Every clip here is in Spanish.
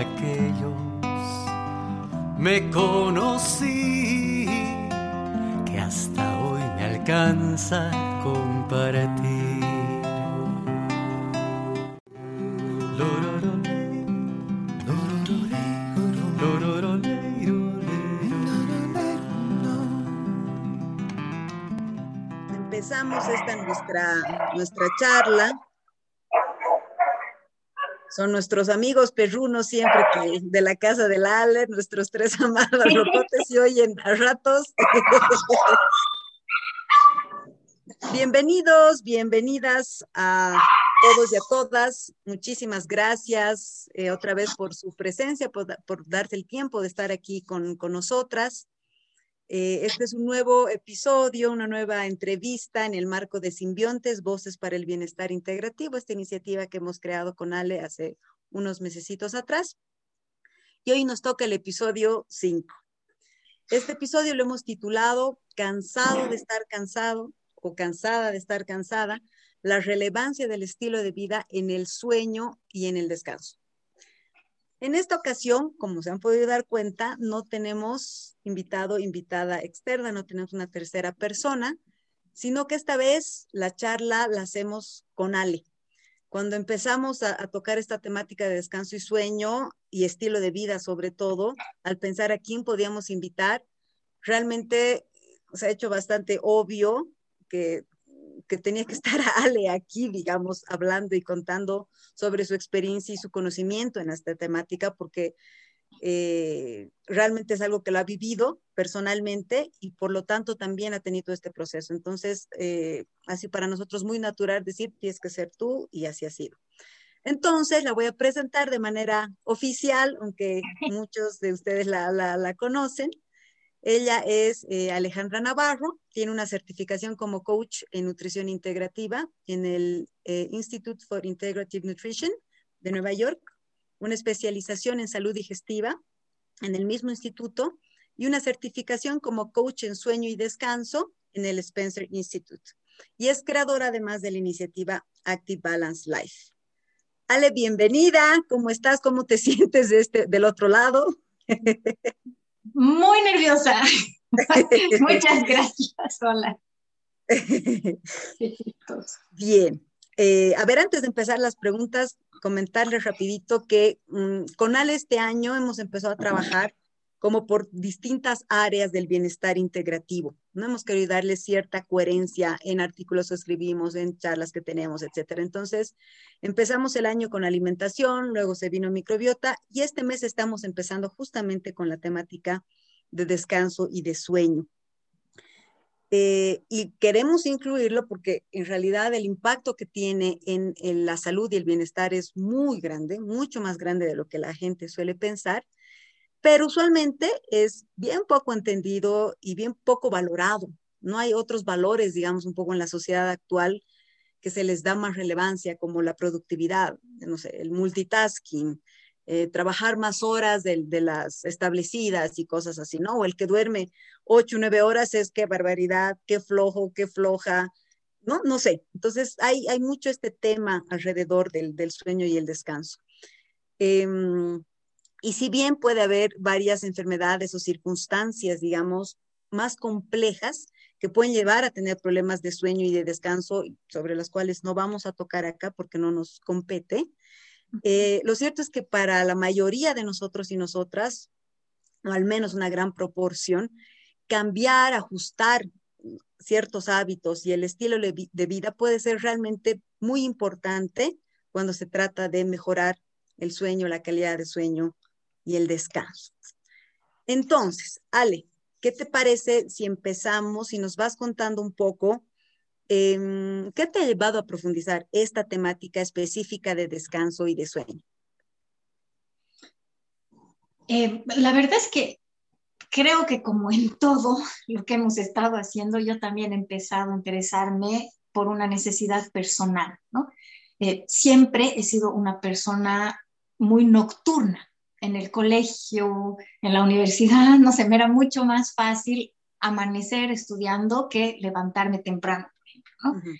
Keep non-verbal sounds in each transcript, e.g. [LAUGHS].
aquellos me conocí que hasta hoy me alcanza compartir. Empezamos esta nuestra, nuestra charla son nuestros amigos perrunos siempre que de la casa del Ale, nuestros tres [LAUGHS] amados rocotes se oyen a ratos. [LAUGHS] Bienvenidos, bienvenidas a todos y a todas. Muchísimas gracias eh, otra vez por su presencia, por, por, darse el tiempo de estar aquí con, con nosotras. Eh, este es un nuevo episodio, una nueva entrevista en el marco de Simbiontes, Voces para el Bienestar Integrativo, esta iniciativa que hemos creado con Ale hace unos mesecitos atrás. Y hoy nos toca el episodio 5. Este episodio lo hemos titulado Cansado de estar cansado o cansada de estar cansada, la relevancia del estilo de vida en el sueño y en el descanso. En esta ocasión, como se han podido dar cuenta, no tenemos invitado, invitada externa, no tenemos una tercera persona, sino que esta vez la charla la hacemos con Ale. Cuando empezamos a, a, tocar esta temática de descanso y sueño y estilo de vida sobre todo, al pensar a quién podíamos invitar, realmente se ha hecho bastante obvio que que tenía que estar [LAUGHS] Ale aquí, digamos, hablando y contando sobre su experiencia y su conocimiento en esta temática, porque eh, realmente es algo que lo ha vivido personalmente y por lo tanto también ha tenido este proceso. Entonces, eh, así para nosotros muy natural decir, tienes que ser tú y así ha sido. Entonces, la voy a presentar de manera oficial, aunque [LAUGHS] muchos de ustedes la, la, la conocen. Ella es eh, Alejandra Navarro, tiene una certificación como coach en nutrición integrativa en el eh, Institute for Integrative Nutrition de Nueva York, una especialización en salud digestiva en el mismo instituto y una certificación como coach en sueño y descanso en el Spencer Institute. Y es creadora además de la iniciativa Active Balance Life. Ale, bienvenida. ¿Cómo estás? ¿Cómo te [LAUGHS] sientes de este, del otro lado? Muy nerviosa. [LAUGHS] Muchas gracias, hola. [LAUGHS] Bien. Eh, a ver, antes de empezar las preguntas, comentarles rapidito que um, con Ale este año hemos empezado a trabajar como por distintas áreas del bienestar integrativo. No hemos querido darle cierta coherencia en artículos que escribimos, en charlas que tenemos, etcétera. Entonces, empezamos el año con alimentación, luego se vino microbiota y este mes estamos empezando justamente con la temática de descanso y de sueño. Eh, y queremos incluirlo porque en realidad el impacto que tiene en, en la salud y el bienestar es muy grande, mucho más grande de lo que la gente suele pensar pero usualmente es bien poco entendido y bien poco valorado. No hay otros valores, digamos, un poco en la sociedad actual que se les da más relevancia, como la productividad, no sé, el multitasking, eh, trabajar más horas de, las establecidas y cosas así, ¿no? O el que duerme ocho, nueve horas es qué barbaridad, qué flojo, qué floja, ¿no? No sé. Entonces, hay, hay mucho este tema alrededor del, del sueño y el descanso. Eh, y si bien puede haber varias enfermedades o circunstancias, digamos, más complejas que pueden llevar a tener problemas de sueño y de descanso, sobre las cuales no vamos a tocar acá porque no nos compete, eh, lo cierto es que para la mayoría de nosotros y nosotras, o al menos una gran proporción, cambiar, ajustar ciertos hábitos y el estilo de vida puede ser realmente muy importante cuando se trata de mejorar el sueño, la calidad de sueño y el descanso. Entonces, Ale, ¿qué te parece si empezamos y nos vas contando un poco eh, qué te ha llevado a profundizar esta temática específica de descanso y de sueño? Eh, la verdad es que creo que como en todo lo que hemos estado haciendo, yo también he empezado a interesarme por una necesidad personal, ¿no? Eh, siempre he sido una persona muy nocturna en el colegio, en la universidad, [LAUGHS] no sé, me era mucho más fácil amanecer estudiando que levantarme temprano. Uh -huh.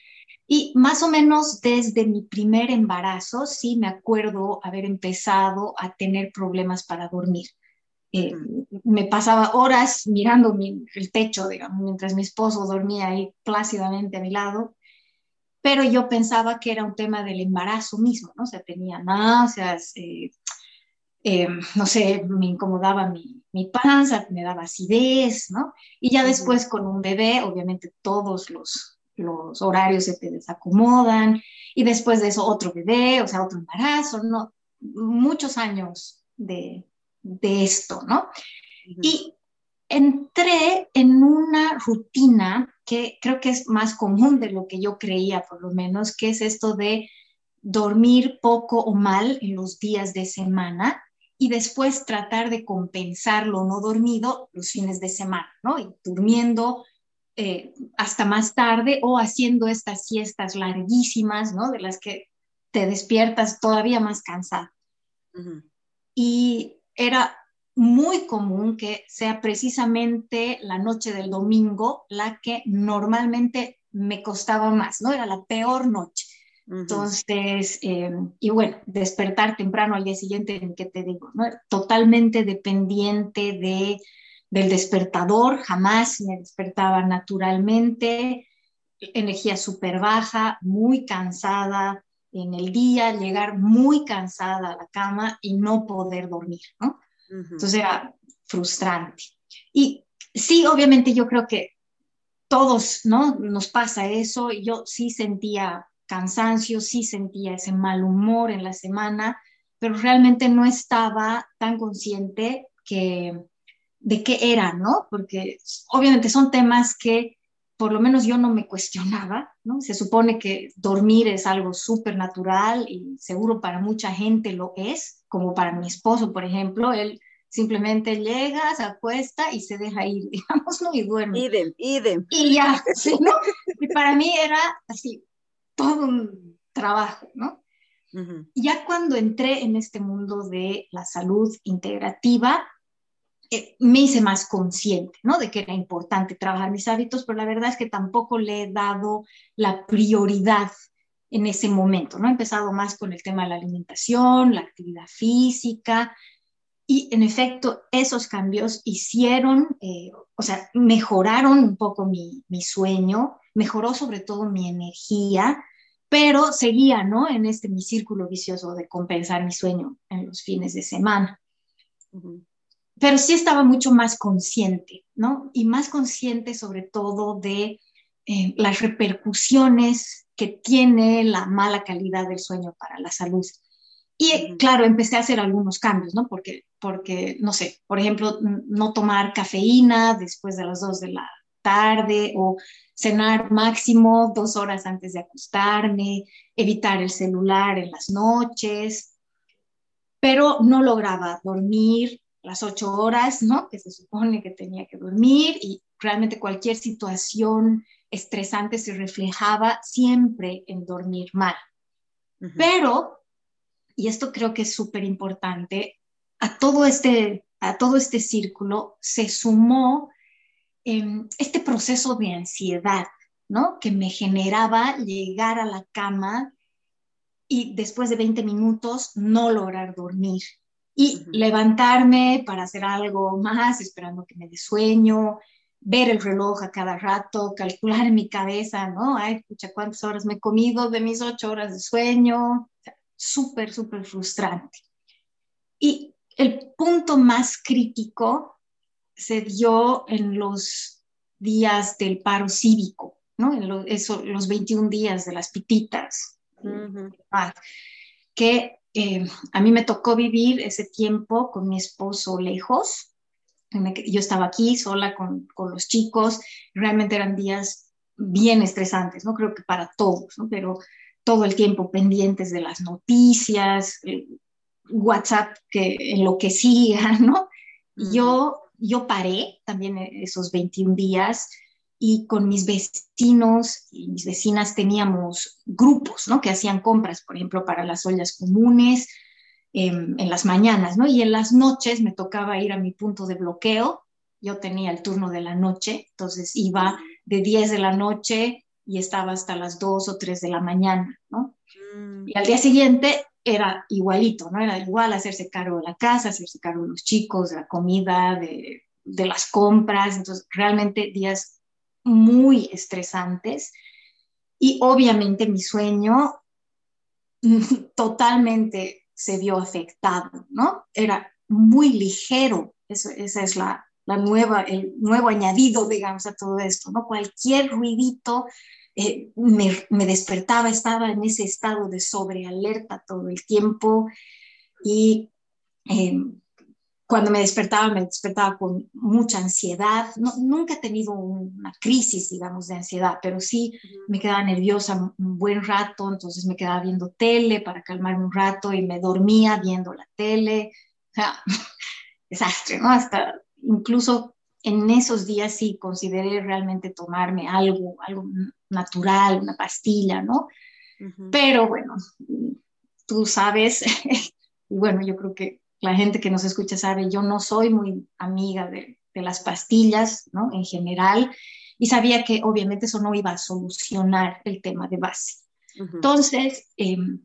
Y más o menos desde mi primer embarazo, sí me acuerdo haber empezado a tener problemas para dormir. Eh, me pasaba horas mirando el techo, digamos, mientras mi esposo dormía ahí plácidamente a mi lado, pero yo pensaba que era un tema del embarazo mismo, ¿no? O sea, tenía náuseas, eh, eh, no sé, me incomodaba mi, mi, panza, me daba acidez, ¿no? Y ya después con un bebé, obviamente todos los, los horarios se te desacomodan, y después de eso otro bebé, o sea, otro embarazo, ¿no? Muchos años de, de esto, ¿no? Y entré en una rutina que creo que es más común de lo que yo creía, por lo menos, que es esto de dormir poco o mal en los días de semana y después tratar de compensar lo no dormido los fines de semana, ¿no? Y durmiendo eh, hasta más tarde o haciendo estas siestas larguísimas, ¿no? De las que te despiertas todavía más cansado. Y era muy común que sea precisamente la noche del domingo la que normalmente me costaba más, ¿no? Era la peor noche. Entonces, eh, y bueno, despertar temprano al día siguiente, ¿en qué te digo? ¿no? Totalmente dependiente de, del despertador, jamás me despertaba naturalmente, energía súper baja, muy cansada en el día, llegar muy cansada a la cama y no poder dormir, ¿no? Entonces era frustrante. Y sí, obviamente yo creo que todos, ¿no? Nos pasa eso. Yo sí sentía cansancio, sí sentía ese mal humor en la semana, pero realmente no estaba tan consciente que, de qué era, ¿no? Porque obviamente son temas que por lo menos yo no me cuestionaba, ¿no? Se supone que dormir es algo súper natural y seguro para mucha gente lo es, como para mi esposo, por ejemplo, él simplemente llega, se acuesta y se deja ir, [LAUGHS] digamos, ¿no? Y duerme. Idem, idem. Y ya, [LAUGHS] ¿sí, ¿no? Y para mí era así, todo un trabajo, ¿no? Ya cuando entré en este mundo de la salud integrativa, eh, me hice más consciente, ¿no? De que era importante trabajar mis hábitos, pero la verdad es que tampoco le he dado la prioridad en ese momento, ¿no? He empezado más con el tema de la alimentación, la actividad física, y en efecto esos cambios hicieron, eh, o sea, mejoraron un poco mi, mi, sueño, mejoró sobre todo mi energía, pero seguía, ¿no? En este mi círculo vicioso de compensar mi sueño en los fines de semana pero sí estaba mucho más consciente, ¿no? Y más consciente sobre todo de eh, las repercusiones que tiene la mala calidad del sueño para la salud. Y claro, empecé a hacer algunos cambios, ¿no? Porque, porque, no sé, por ejemplo, no tomar cafeína después de las dos de la tarde o cenar máximo dos horas antes de acostarme, evitar el celular en las noches, pero no lograba dormir las ocho horas, ¿no? Que se supone que tenía que dormir y realmente cualquier situación estresante se reflejaba siempre en dormir mal. Pero, y esto creo que es súper importante, a todo este, a todo este círculo se sumó em, este proceso de ansiedad, ¿no? Que me generaba llegar a la cama y después de 20 minutos no lograr dormir y levantarme para hacer algo más, esperando que me dé sueño, ver el reloj a cada rato, calcular en mi cabeza, ¿no? Ay, escucha, ¿cuántas horas me he comido de mis ocho horas de sueño? Súper, súper frustrante. Y el punto más crítico se dio en los días del paro cívico, ¿no? En eso, los 21 días de las pititas, que eh, a mí me tocó vivir ese tiempo con mi esposo lejos. Yo estaba aquí sola con, con los chicos. Realmente eran días bien estresantes, ¿no? Creo que para todos, ¿no? Pero todo el tiempo pendientes de las noticias, WhatsApp que enloquecía, [LAUGHS] ¿no? Yo, yo paré también esos 21 días y con mis vecinos y mis vecinas teníamos grupos, ¿no? Que hacían compras, por ejemplo, para las ollas comunes em, en las mañanas, ¿no? Y en las noches me tocaba ir a mi punto de bloqueo. Yo tenía el turno de la noche, entonces iba de 10 de la noche y estaba hasta las 2 o 3 de la mañana, ¿no? Mm. Y al día siguiente era igualito, ¿no? Era igual hacerse cargo de la casa, hacerse cargo de los chicos, de la comida, de, las compras, entonces realmente días muy estresantes y obviamente mi sueño [LAUGHS] totalmente se vio afectado, ¿no? Era muy ligero, Eso, esa es la, la, nueva, el nuevo añadido, digamos, a todo esto, ¿no? Cualquier ruidito eh, me, me, despertaba, estaba en ese estado de sobrealerta todo el tiempo y eh, cuando me despertaba, me despertaba con mucha ansiedad. nunca he tenido una crisis, digamos, de ansiedad, pero sí me quedaba nerviosa un buen rato, entonces me quedaba viendo tele para calmarme un rato y me dormía viendo la tele. O sea, [LAUGHS] desastre, ¿no? Hasta incluso en esos días sí consideré realmente tomarme algo, algo natural, una pastilla, ¿no? Pero bueno, tú sabes, [LAUGHS] y bueno, yo creo que la gente que nos escucha sabe, yo no soy muy amiga de, las pastillas, ¿no? En general, y sabía que obviamente eso no iba a solucionar el tema de base. Entonces, em,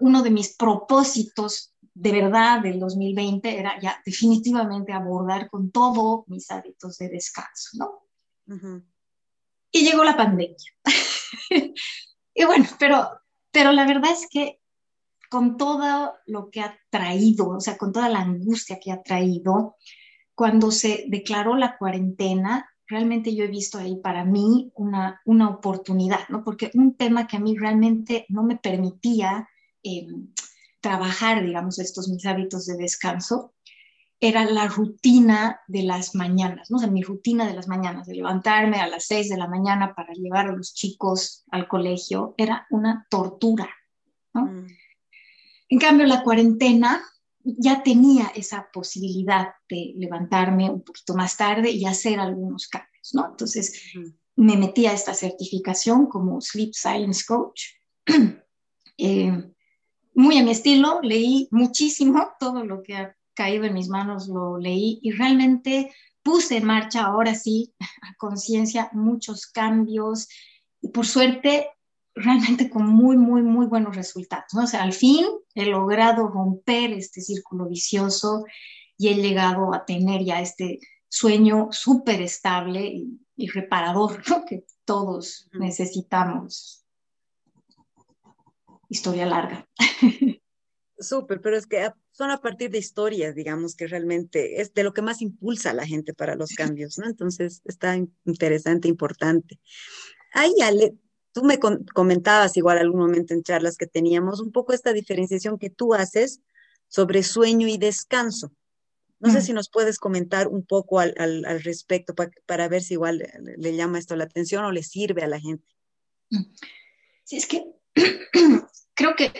uno de mis propósitos de verdad del 2020 era ya definitivamente abordar con todo mis hábitos de descanso, ¿no? Y llegó la pandemia. [LAUGHS] y bueno, pero, pero la verdad es que con todo lo que ha traído, o sea, con toda la angustia que ha traído, cuando se declaró la cuarentena, realmente yo he visto ahí para mí una, una oportunidad, ¿no? Porque un tema que a mí realmente no me permitía eh, trabajar, digamos, estos mis hábitos de descanso, era la rutina de las mañanas, ¿no? O sea, mi rutina de las mañanas, de levantarme a las seis de la mañana para llevar a los chicos al colegio, era una tortura, ¿no? Mm. En cambio, la cuarentena ya tenía esa posibilidad de levantarme un poquito más tarde y hacer algunos cambios, ¿no? Entonces, me metí a esta certificación como Sleep Science Coach. [CLEARS THROAT] Eh, muy a mi estilo, leí muchísimo, todo lo que caído en mis manos lo leí y realmente puse en marcha ahora sí, [LAUGHS] a conciencia, muchos cambios. Y por suerte, realmente con muy, muy, muy buenos resultados. ¿no? O sea, al fin he logrado romper este círculo vicioso y he llegado a tener ya este sueño súper estable y, reparador ¿no? que todos necesitamos. Historia larga. [LAUGHS] Súper, pero es que son a partir de historias, digamos, que realmente es de lo que más impulsa a la gente para los cambios, ¿no? Entonces, está interesante, importante. Ay, Ale, Tú me comentabas igual algún momento en charlas que teníamos un poco esta diferenciación que tú haces sobre sueño y descanso. No sé mm. si nos puedes comentar un poco al, respecto para ver si igual le, llama esto la atención o le sirve a la gente. Mm. Sí, es que [CLEARS THROAT] creo que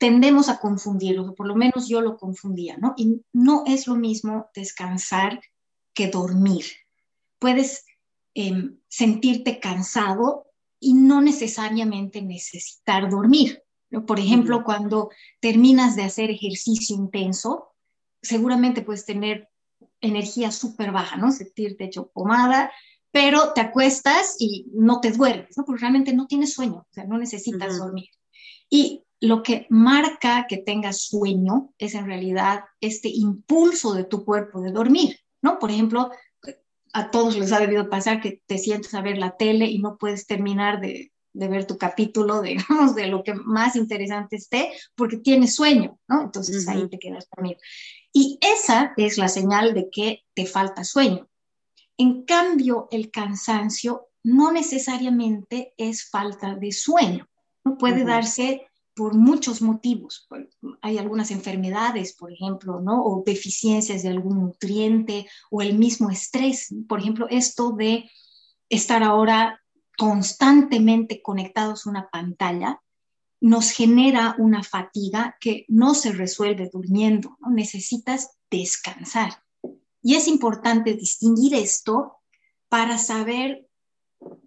tendemos a confundirlo, por lo menos yo lo confundía, ¿no? Y no es lo mismo descansar que dormir. Puedes em, sentirte cansado y no necesariamente necesitar dormir. Por ejemplo, cuando terminas de hacer ejercicio intenso, seguramente puedes tener energía súper baja, ¿no? Sentirte hecho pomada, pero te acuestas y no te duermes, ¿no? Porque realmente no tienes sueño, o sea, no necesitas dormir. Y lo que marca que tengas sueño es en realidad este impulso de tu cuerpo de dormir, ¿no? Por ejemplo, a todos les ha debido pasar que te sientes a ver la tele y no puedes terminar de, ver tu capítulo, [LAUGHS] digamos, de lo que más interesante esté, porque tienes sueño, ¿no? Entonces ahí te quedas dormido. Y esa es la señal de que te falta sueño. En cambio, el cansancio no necesariamente es falta de sueño, ¿no? Puede darse por muchos motivos. Hay algunas enfermedades, por ejemplo, ¿no? O deficiencias de algún nutriente o el mismo estrés. Por ejemplo, esto de estar ahora constantemente conectados a una pantalla nos genera una fatiga que no se resuelve durmiendo, necesitas descansar. Y es importante distinguir esto para saber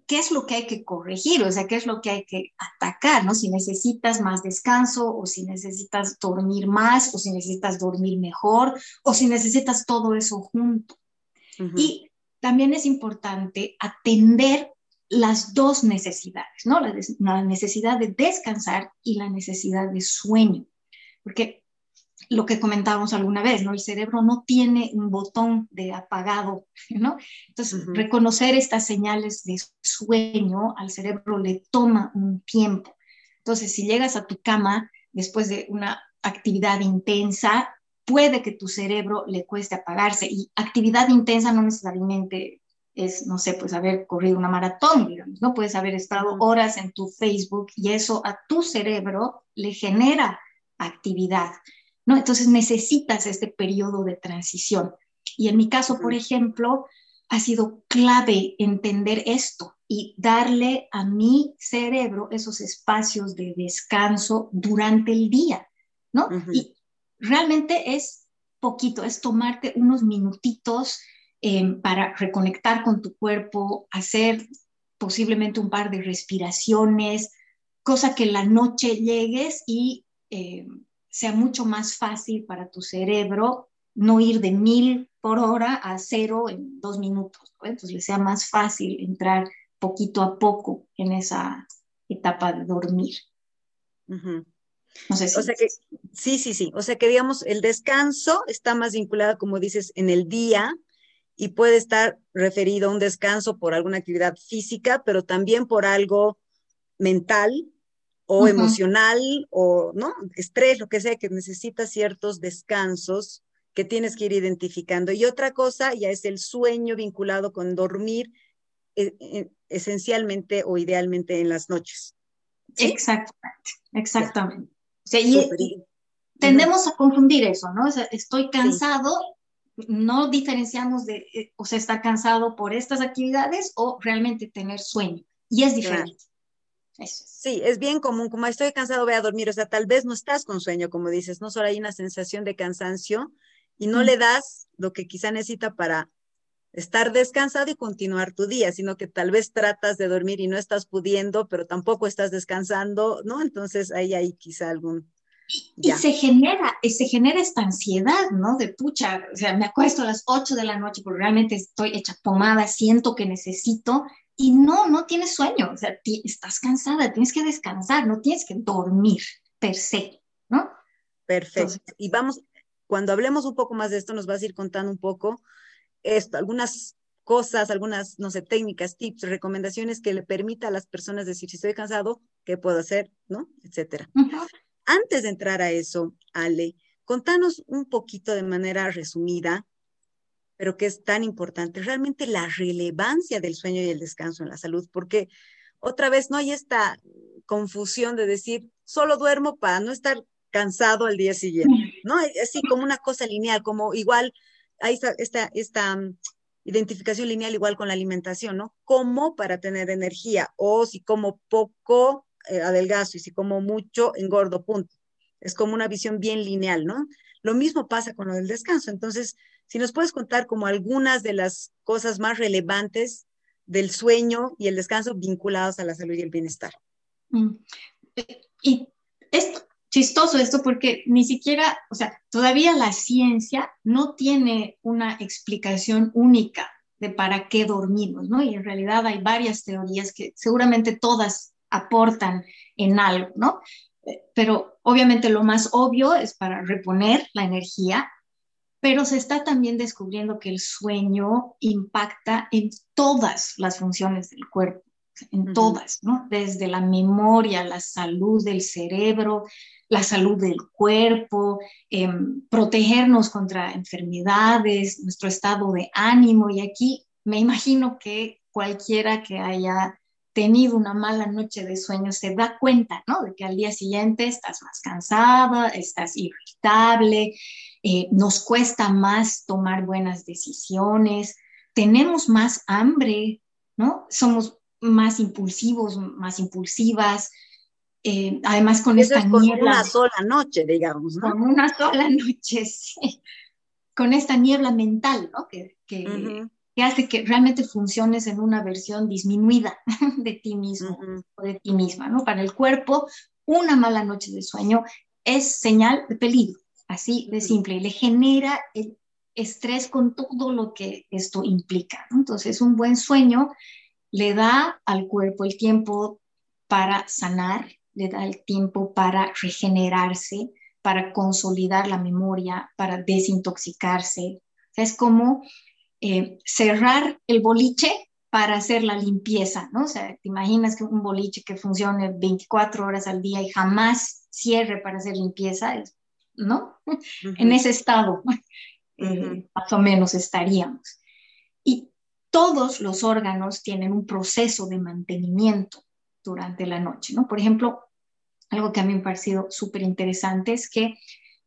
qué es lo que hay que corregir, o sea, qué es lo que hay que atacar, ¿no? Si necesitas más descanso o si necesitas dormir más o si necesitas dormir mejor o si necesitas todo eso junto. Y también es importante atender las dos necesidades, ¿no? La, necesidad de descansar y la necesidad de sueño. Porque lo que comentábamos alguna vez, ¿no? El cerebro no tiene un botón de apagado, [LAUGHS] ¿no? Entonces, reconocer estas señales de sueño al cerebro le toma un tiempo. Entonces, si llegas a tu cama después de una actividad intensa, puede que tu cerebro le cueste apagarse. Y actividad intensa no necesariamente es, no sé, pues haber corrido una maratón, digamos, ¿no? Puedes haber estado horas en tu Facebook y eso a tu cerebro le genera actividad, ¿no? Entonces necesitas este periodo de transición. Y en mi caso, por ejemplo, ha sido clave entender esto y darle a mi cerebro esos espacios de descanso durante el día, ¿no? Y realmente es poquito, es tomarte unos minutitos Em, para reconectar con tu cuerpo, hacer posiblemente un par de respiraciones, cosa que la noche llegues y em, sea mucho más fácil para tu cerebro no ir de mil por hora a cero en dos minutos. Entonces le sea más fácil entrar poquito a poco en esa etapa de dormir. No sé si... O sea que, sí, sí, sí. O sea que, digamos, el descanso está más vinculado, como dices, en el día, y puede estar referido a un descanso por alguna actividad física, pero también por algo mental o emocional o no, estrés, lo que sea, que necesita ciertos descansos que tienes que ir identificando. Y otra cosa ya es el sueño vinculado con dormir e, e, esencialmente o idealmente en las noches. Exactamente, exactamente. tendemos a confundir eso, ¿no? O sea, estoy cansado no diferenciamos de, eh, o sea, estar cansado por estas actividades o realmente tener sueño. Y es diferente. Sí, es bien común, como estoy cansado, voy a dormir, o sea, tal vez no estás con sueño, como dices, no solo hay una sensación de cansancio y no le das lo que quizá necesita para estar descansado y continuar tu día, sino que tal vez tratas de dormir y no estás pudiendo, pero tampoco estás descansando, ¿no? Entonces ahí hay quizá algún y se genera, se genera esta ansiedad, ¿no? De pucha, o sea, me acuesto a las 8 de la noche porque realmente estoy hecha pomada, siento que necesito, y no, no tienes sueño, o sea, estás cansada, tienes que descansar, no tienes que dormir per se, ¿no? Perfecto. y vamos, cuando hablemos un poco más de esto, nos vas a ir contando un poco esto, algunas cosas, algunas, no sé, técnicas, tips, recomendaciones que le permita a las personas decir, si estoy cansado, ¿qué puedo hacer? ¿No? Etcétera. Antes de entrar a eso, Ale, contanos un poquito de manera resumida, pero que es tan importante, realmente la relevancia del sueño y el descanso en la salud, porque otra vez no hay esta confusión de decir, solo duermo para no estar cansado al día siguiente, ¿no? Así como una cosa lineal, como igual hay esta, esta, identificación lineal igual con la alimentación, ¿no? Como para tener energía o si como poco eh, adelgazo y si como mucho, engordo, punto. Es como una visión bien lineal, ¿no? Lo mismo pasa con lo del descanso. Entonces, si nos puedes contar como algunas de las cosas más relevantes del sueño y el descanso vinculados a la salud y el bienestar. Mm. Y es chistoso esto porque ni siquiera, o sea, todavía la ciencia no tiene una explicación única de para qué dormimos, ¿no? Y en realidad hay varias teorías que seguramente todas aportan en algo, ¿no? Pero obviamente lo más obvio es para reponer la energía, pero se está también descubriendo que el sueño impacta en todas las funciones del cuerpo, en todas, ¿no? Desde la memoria, la salud del cerebro, la salud del cuerpo, em, protegernos contra enfermedades, nuestro estado de ánimo. Y aquí me imagino que cualquiera que haya tenido una mala noche de sueño se da cuenta, ¿no? De que al día siguiente estás más cansada, estás irritable, eh, nos cuesta más tomar buenas decisiones, tenemos más hambre, ¿no? Somos más impulsivos, más impulsivas. Eh, además con esta es con una sola noche, digamos, ¿no? Con una sola [LAUGHS] noche, sí. Con esta niebla mental, ¿no? Que, que hace que realmente funciones en una versión disminuida [LAUGHS] de ti mismo o de ti misma, ¿no? Para el cuerpo, una mala noche de sueño es señal de peligro, así de simple, y le genera el estrés con todo lo que esto implica, ¿no? Entonces, un buen sueño le da al cuerpo el tiempo para sanar, le da el tiempo para regenerarse, para consolidar la memoria, para desintoxicarse. es como eh, cerrar el boliche para hacer la limpieza, ¿no? O sea, te imaginas que un boliche que funcione 24 horas al día y jamás cierre para hacer limpieza, ¿no? En ese estado, [LAUGHS] eh, más o menos estaríamos. Y todos los órganos tienen un proceso de mantenimiento durante la noche, ¿no? Por ejemplo, algo que a mí me ha parecido súper interesante es que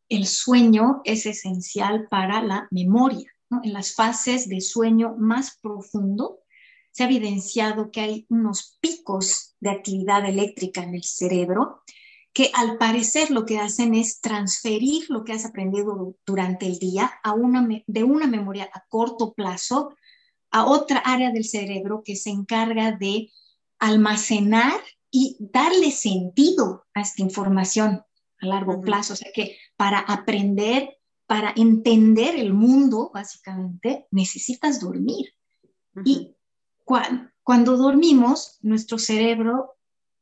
el sueño es esencial para la memoria, ¿no? En las fases de sueño más profundo, se ha evidenciado que hay unos picos de actividad eléctrica en el cerebro que al parecer lo que hacen es transferir lo que has aprendido durante el día a una, de una memoria a corto plazo a otra área del cerebro que se encarga de almacenar y darle sentido a esta información a largo plazo. O sea que para aprender, para entender el mundo, básicamente, necesitas dormir. Y cuando, dormimos, nuestro cerebro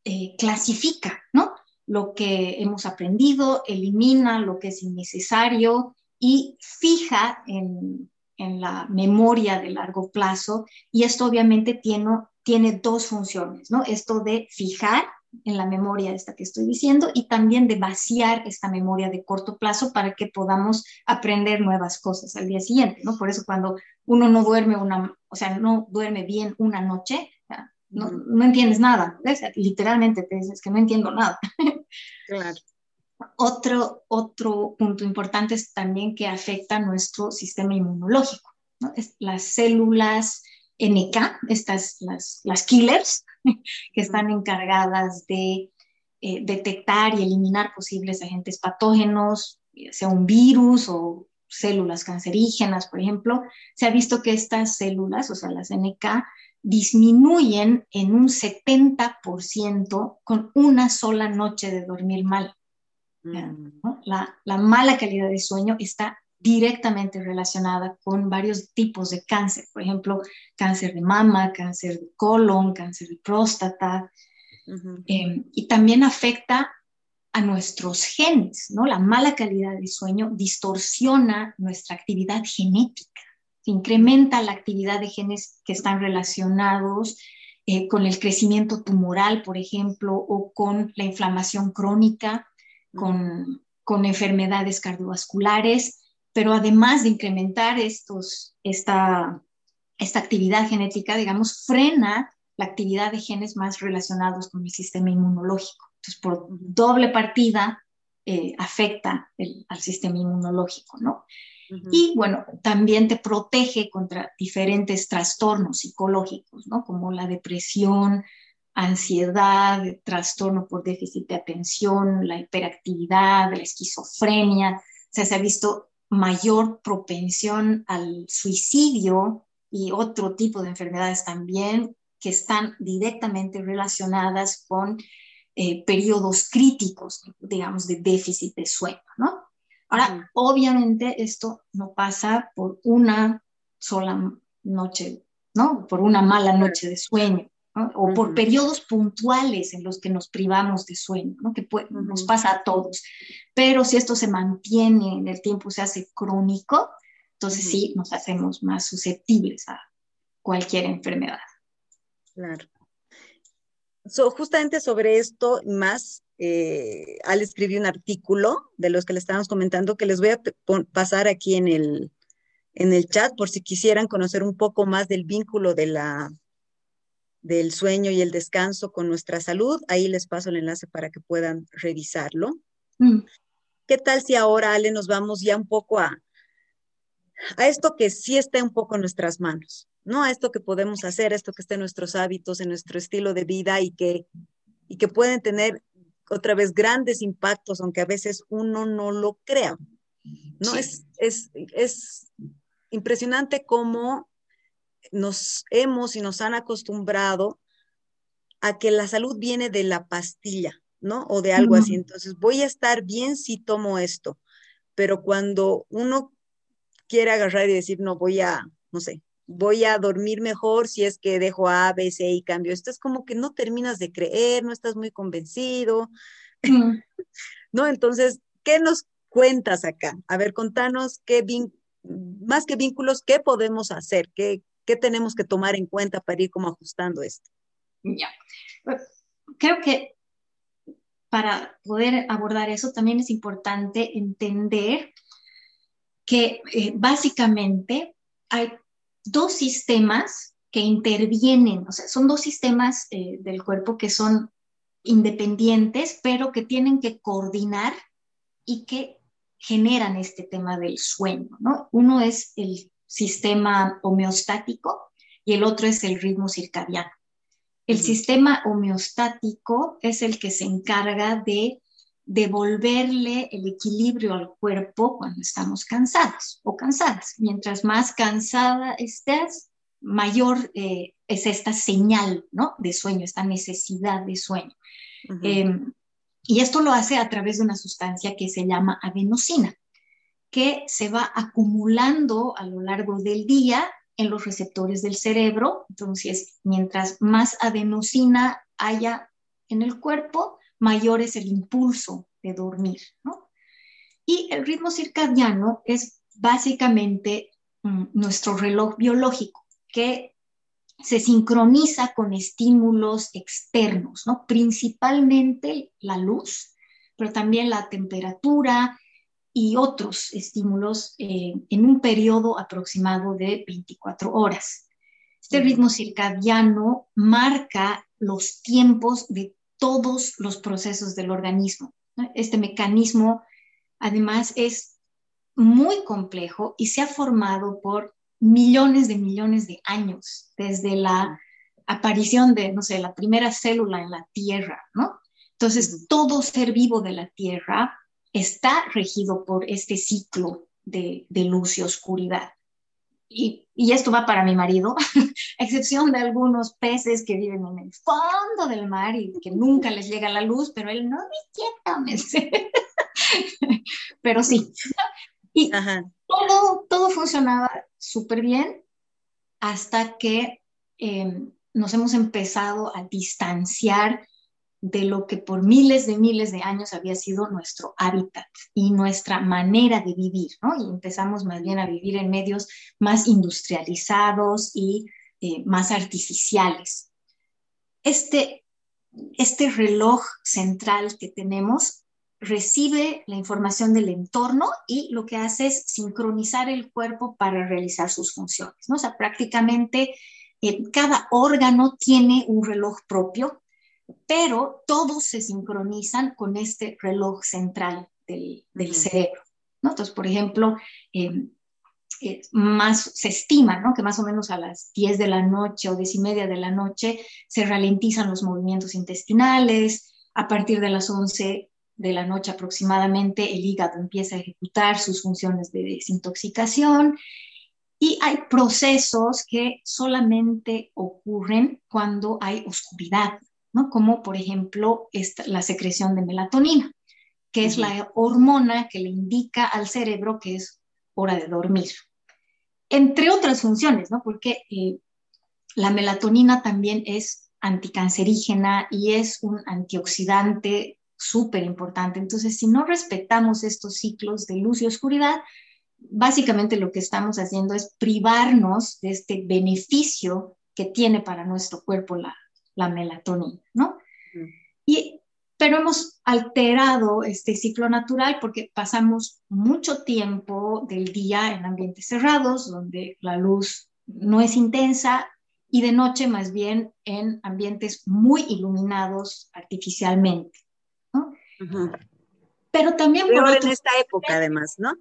eh, clasifica, ¿no? Lo que hemos aprendido, elimina lo que es innecesario y fija en, la memoria de largo plazo. Y esto obviamente tiene, tiene dos funciones, ¿no? Esto de fijar en la memoria esta que estoy diciendo y también de vaciar esta memoria de corto plazo para que podamos aprender nuevas cosas al día siguiente, ¿no? Por eso cuando uno no duerme una, o sea, no duerme bien una noche, no, no, entiendes nada, literalmente te dices que no entiendo nada. Claro. Otro, otro punto importante es también que afecta nuestro sistema inmunológico, ¿no? las células NK, estas, las, las killers, [LAUGHS] que están encargadas de eh, detectar y eliminar posibles agentes patógenos, sea un virus o células cancerígenas, por ejemplo, se ha visto que estas células, o sea, las NK, disminuyen en un 70% con una sola noche de dormir mal. Mm. La, la, mala calidad de sueño está directamente relacionada con varios tipos de cáncer, por ejemplo, cáncer de mama, cáncer de colon, cáncer de próstata, em, y también afecta a nuestros genes, ¿no? La mala calidad de sueño distorsiona nuestra actividad genética, incrementa la actividad de genes que están relacionados eh, con el crecimiento tumoral, por ejemplo, o con la inflamación crónica, con, con enfermedades cardiovasculares pero además de incrementar estos, esta, esta actividad genética, digamos, frena la actividad de genes más relacionados con el sistema inmunológico. Entonces, por doble partida, eh, afecta al sistema inmunológico, ¿no? Y bueno, también te protege contra diferentes trastornos psicológicos, ¿no? Como la depresión, ansiedad, trastorno por déficit de atención, la hiperactividad, la esquizofrenia. O sea, se ha visto mayor propensión al suicidio y otro tipo de enfermedades también que están directamente relacionadas con eh, periodos críticos, digamos, de déficit de sueño, ¿no? Ahora, obviamente esto no pasa por una sola noche, ¿no? Por una mala noche de sueño o por periodos puntuales en los que nos privamos de sueño, ¿no? que nos pasa a todos. Pero si esto se mantiene en el tiempo, se hace crónico, entonces sí nos hacemos más susceptibles a cualquier enfermedad. Claro. justamente sobre esto más, eh, Al escribió un artículo de los que le estábamos comentando que les voy a pasar aquí en el, en el chat por si quisieran conocer un poco más del vínculo de la del sueño y el descanso con nuestra salud. Ahí les paso el enlace para que puedan revisarlo. Mm. ¿Qué tal si ahora, Ale, nos vamos ya un poco a, a esto que sí está un poco en nuestras manos, ¿no? A esto que podemos hacer, esto que está en nuestros hábitos, en nuestro estilo de vida y que, y que pueden tener otra vez grandes impactos, aunque a veces uno no lo crea. ¿no? Es, es, es impresionante cómo nos hemos y nos han acostumbrado a que la salud viene de la pastilla, ¿no? O de algo así. Entonces, voy a estar bien si tomo esto, pero cuando uno quiere agarrar y decir, no, voy a, no sé, voy a dormir mejor si es que dejo A, B, C y cambio. Esto es como que no terminas de creer, no estás muy convencido. [CLEARS THROAT] ¿No? Entonces, ¿qué nos cuentas acá? A ver, contanos qué más que vínculos, ¿qué podemos hacer? ¿Qué, ¿Qué tenemos que tomar en cuenta para ir como ajustando esto? Ya. Creo que para poder abordar eso también es importante entender que eh, básicamente hay dos sistemas que intervienen, o sea, son dos sistemas eh, del cuerpo que son independientes, pero que tienen que coordinar y que generan este tema del sueño, ¿no? Uno es el sistema homeostático y el otro es el ritmo circadiano. El sistema homeostático es el que se encarga de devolverle el equilibrio al cuerpo cuando estamos cansados o cansadas. Mientras más cansada estés, mayor eh, es esta señal ¿no? de sueño, esta necesidad de sueño. Em, y esto lo hace a través de una sustancia que se llama adenosina, que se va acumulando a lo largo del día en los receptores del cerebro. Entonces, mientras más adenosina haya en el cuerpo, mayor es el impulso de dormir, ¿no? Y el ritmo circadiano es básicamente mm, nuestro reloj biológico que se sincroniza con estímulos externos, ¿no? Principalmente la luz, pero también la temperatura y otros estímulos eh, en un periodo aproximado de 24 horas. Este ritmo circadiano marca los tiempos de todos los procesos del organismo. Este mecanismo, además, es muy complejo y se ha formado por millones de millones de años, desde la aparición de, no sé, la primera célula en la Tierra, ¿no? Entonces, todo ser vivo de la Tierra está regido por este ciclo de, de luz y oscuridad. Y, esto va para mi marido, [LAUGHS] a excepción de algunos peces que viven en el fondo del mar y que nunca les llega la luz, pero él no me quieta, [LAUGHS] pero sí. Y todo, todo funcionaba súper bien hasta que em, nos hemos empezado a distanciar de lo que por miles de miles de años había sido nuestro hábitat y nuestra manera de vivir, ¿no? Y empezamos más bien a vivir en medios más industrializados y eh, más artificiales. Este, este reloj central que tenemos recibe la información del entorno y lo que hace es sincronizar el cuerpo para realizar sus funciones, ¿no? O sea, prácticamente eh, cada órgano tiene un reloj propio pero todos se sincronizan con este reloj central del, cerebro. ¿no? Entonces, por ejemplo, em, eh, más, se estima ¿no? que más o menos a las 10 de la noche o 10 y media de la noche se ralentizan los movimientos intestinales, a partir de las 11 de la noche aproximadamente el hígado empieza a ejecutar sus funciones de desintoxicación y hay procesos que solamente ocurren cuando hay oscuridad, como por ejemplo la secreción de melatonina, que es la hormona que le indica al cerebro que es hora de dormir. Entre otras funciones, ¿no? porque eh, la melatonina también es anticancerígena y es un antioxidante súper importante. Entonces, si no respetamos estos ciclos de luz y oscuridad, básicamente lo que estamos haciendo es privarnos de este beneficio que tiene para nuestro cuerpo la, la melatonina, ¿no? Y, pero hemos alterado este ciclo natural porque pasamos mucho tiempo del día en ambientes cerrados, donde la luz no es intensa, y de noche más bien en ambientes muy iluminados artificialmente, ¿no? Pero también... Peor en esta época además, ¿no?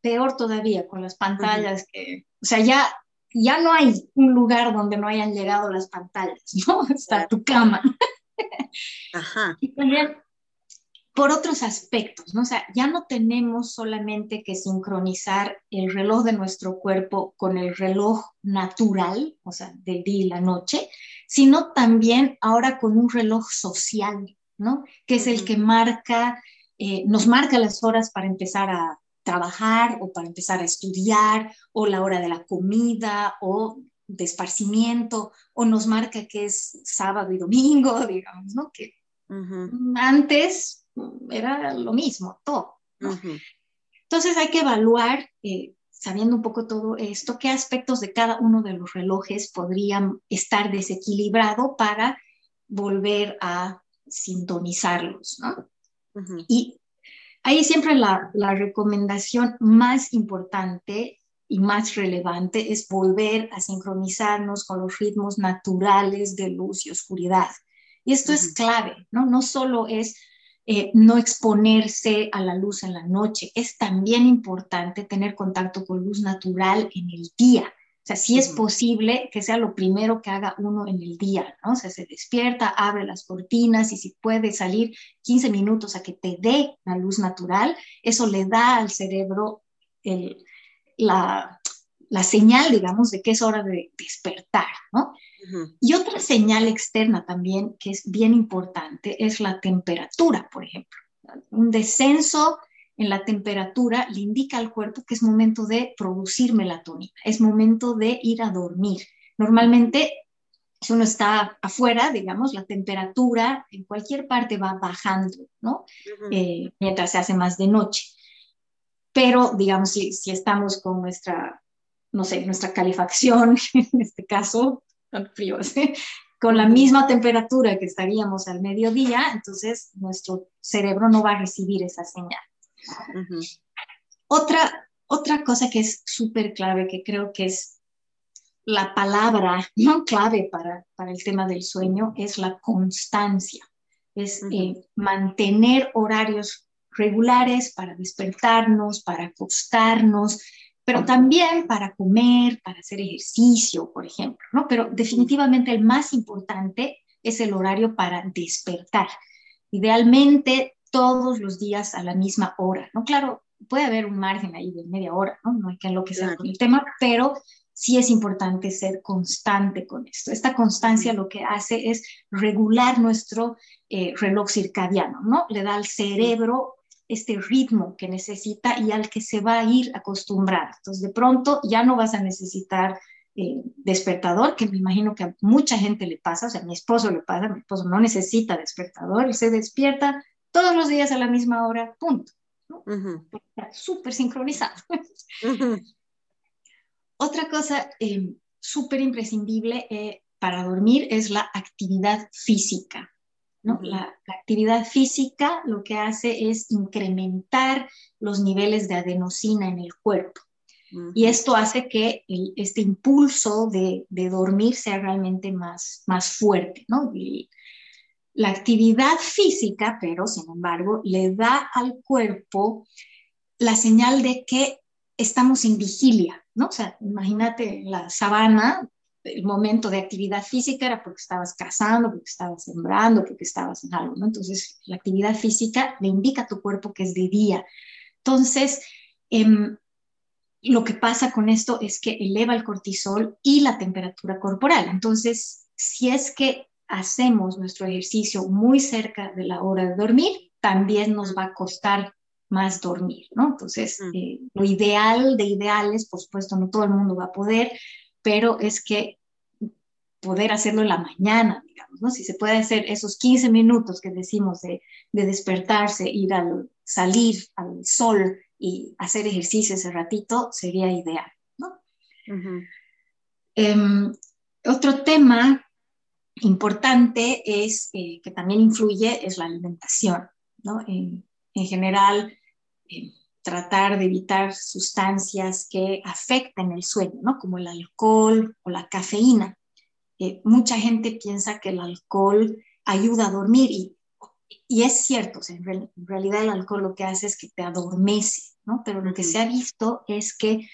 peor todavía con las pantallas que, o sea, ya ya no hay un lugar donde no hayan llegado las pantallas, [LAUGHS] ¿no? Está tu cama. Ajá. Y también por otros aspectos, ¿no? O sea, ya no tenemos solamente que sincronizar el reloj de nuestro cuerpo con el reloj natural, o sea, del día y la noche, sino también ahora con un reloj social, ¿no? Que es el que marca, eh, nos marca las horas para empezar a trabajar o para empezar a estudiar o la hora de la comida o de esparcimiento o nos marca que es sábado y domingo, [LAUGHS] digamos, ¿no? Que antes era lo mismo, todo. Entonces hay que evaluar, eh, sabiendo un poco todo esto, qué aspectos de cada uno de los relojes podrían estar desequilibrado para volver a sintonizarlos, ¿no? Y ahí siempre la, la recomendación más importante y más relevante es volver a sincronizarnos con los ritmos naturales de luz y oscuridad. Y esto es clave, ¿no? No solo es eh, no exponerse a la luz en la noche, es también importante tener contacto con luz natural en el día. O sea, si es posible que sea lo primero que haga uno en el día, ¿no? O sea, se despierta, abre las cortinas y si puede salir 15 minutos a que te dé la luz natural, eso le da al cerebro el, la, la señal, digamos, de que es hora de despertar, ¿no? Y otra señal externa también que es bien importante es la temperatura, por ejemplo. Un descenso en la temperatura le indica al cuerpo que es momento de producir melatonina, es momento de ir a dormir. Normalmente, si uno está afuera, digamos, la temperatura en cualquier parte va bajando, ¿no? Eh, mientras se hace más de noche. Pero, digamos, si, si estamos con nuestra, no sé, nuestra calefacción, [LAUGHS] en este caso, fríos, [LAUGHS] con la misma temperatura que estaríamos al mediodía, entonces nuestro cerebro no va a recibir esa señal. Otra, otra cosa que es súper clave, que creo que es la palabra [LAUGHS] no clave para, para el tema del sueño, es la constancia, es eh, mantener horarios regulares para despertarnos, para acostarnos, pero también para comer, para hacer ejercicio, por ejemplo, ¿no? Pero definitivamente el más importante es el horario para despertar. Idealmente todos los días a la misma hora, ¿no? Claro, puede haber un margen ahí de media hora, ¿no? No hay que enloquecer con el tema, pero sí es importante ser constante con esto. Esta constancia lo que hace es regular nuestro eh, reloj circadiano, ¿no? Le da al cerebro este ritmo que necesita y al que se va a ir acostumbrando. Entonces, de pronto ya no vas a necesitar eh, despertador, que me imagino que a mucha gente le pasa, o sea, a mi esposo le pasa, mi esposo no necesita despertador, y se despierta todos los días a la misma hora, punto. Está súper sincronizado. Otra cosa eh, súper imprescindible eh, para dormir es la actividad física. La, actividad física lo que hace es incrementar los niveles de adenosina en el cuerpo. Y esto hace que este impulso de, dormir sea realmente más, más fuerte, la actividad física, pero sin embargo, le da al cuerpo la señal de que estamos en vigilia, ¿no? O sea, imagínate la sabana, el momento de actividad física era porque estabas cazando, porque estabas sembrando, porque estabas en algo, ¿no? Entonces, la actividad física le indica a tu cuerpo que es de día. Entonces, em, lo que pasa con esto es que eleva el cortisol y la temperatura corporal. Entonces, si es que hacemos nuestro ejercicio muy cerca de la hora de dormir, también nos va a costar más dormir, ¿no? Entonces, mm. eh, lo ideal de ideales, por supuesto, no todo el mundo va a poder, pero es que poder hacerlo en la mañana, digamos, ¿no? Si se puede hacer esos 15 minutos que decimos de, despertarse, ir al salir al sol y hacer ejercicio ese ratito, sería ideal, ¿no? Em, otro tema importante es, eh, que también influye, es la alimentación, ¿no? En, general, em, tratar de evitar sustancias que afecten el sueño, ¿no? Como el alcohol o la cafeína. Eh, mucha gente piensa que el alcohol ayuda a dormir y, y es cierto, en, realidad el alcohol lo que hace es que te adormece, ¿no? Pero lo que se ha visto es que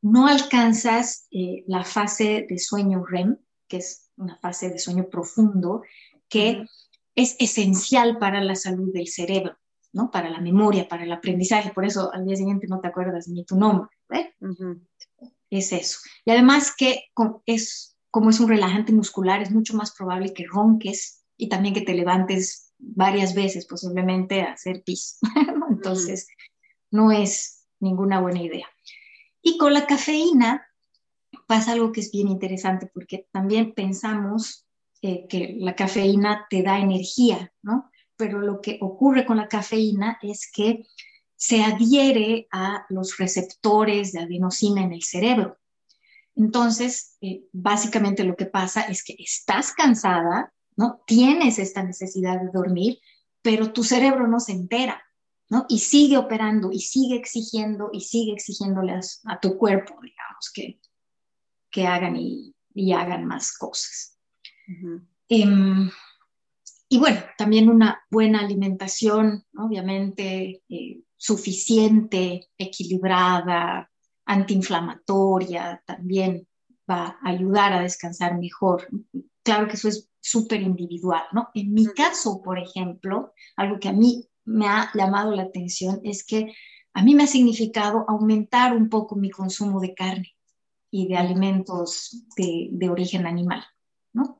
no alcanzas eh, la fase de sueño REM, que es una fase de sueño profundo, que es esencial para la salud del cerebro. ¿no? Para la memoria, para el aprendizaje, por eso al día siguiente no te acuerdas ni tu nombre, ¿eh? Es eso. Y además que es, como es un relajante muscular, es mucho más probable que ronques y también que te levantes varias veces, posiblemente a hacer pis. [LAUGHS] Entonces, no, es, ninguna buena idea. Y con la cafeína pasa algo que es bien interesante porque también pensamos eh, que la cafeína te da energía, ¿no? Pero lo que ocurre con la cafeína es que se adhiere a los receptores de adenosina en el cerebro. Entonces, eh, básicamente lo que pasa es que estás cansada, ¿no? Tienes esta necesidad de dormir, pero tu cerebro no se entera, ¿no? Y sigue operando y sigue exigiendo y sigue exigiéndole a, tu cuerpo, digamos, que, que hagan y, hagan más cosas. Em, y bueno, también una buena alimentación, obviamente, eh, suficiente, equilibrada, antiinflamatoria, también va a ayudar a descansar mejor. Claro que eso es súper individual, ¿no? En mi caso, por ejemplo, algo que a mí me ha llamado la atención es que a mí me ha significado aumentar un poco mi consumo de carne y de alimentos de, origen animal, ¿no?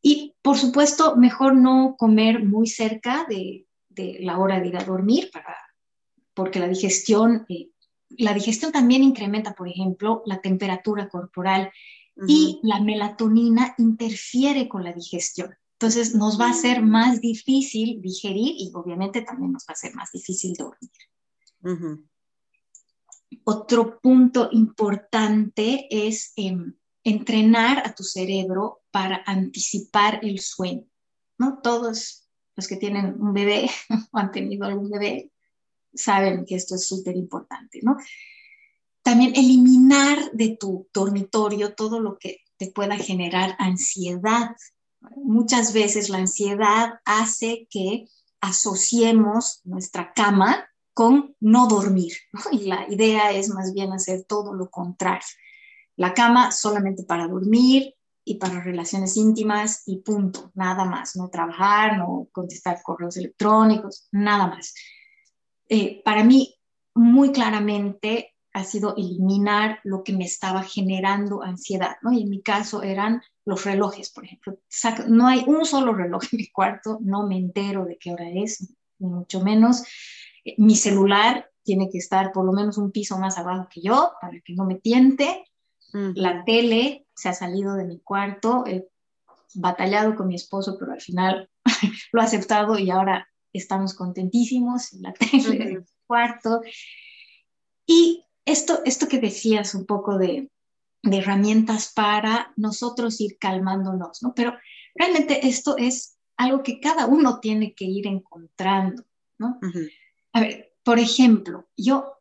Y por supuesto, mejor no comer muy cerca de, la hora de ir a dormir, para, porque la digestión, eh, la digestión también incrementa, por ejemplo, la temperatura corporal y la melatonina interfiere con la digestión. Entonces nos va a ser mm. más difícil digerir y obviamente también nos va a ser más difícil dormir. Otro punto importante es em, entrenar a tu cerebro para anticipar el sueño. ¿no? Todos los que tienen un bebé [LAUGHS] o han tenido algún bebé saben que esto es súper importante. También eliminar de tu dormitorio todo lo que te pueda generar ansiedad. Muchas veces la ansiedad hace que asociemos nuestra cama con no dormir. Y la idea es más bien hacer todo lo contrario. La cama solamente para dormir y para relaciones íntimas y punto, nada más. No trabajar, no contestar correos electrónicos, nada más. Eh, para mí, muy claramente, ha sido eliminar lo que me estaba generando ansiedad, ¿no? Y en mi caso eran los relojes, por ejemplo. No hay un solo reloj en mi cuarto, no me entero de qué hora es, ni mucho menos. Eh, mi celular tiene que estar por lo menos un piso más abajo que yo para que no me tiente. La tele se ha salido de mi cuarto, he batallado con mi esposo, pero al final [LAUGHS] lo ha aceptado y ahora estamos contentísimos. La tele en mi cuarto. Y esto, esto que decías un poco de, herramientas para nosotros ir calmándonos, ¿no? Pero realmente esto es algo que cada uno tiene que ir encontrando, ¿no? A ver, por ejemplo, yo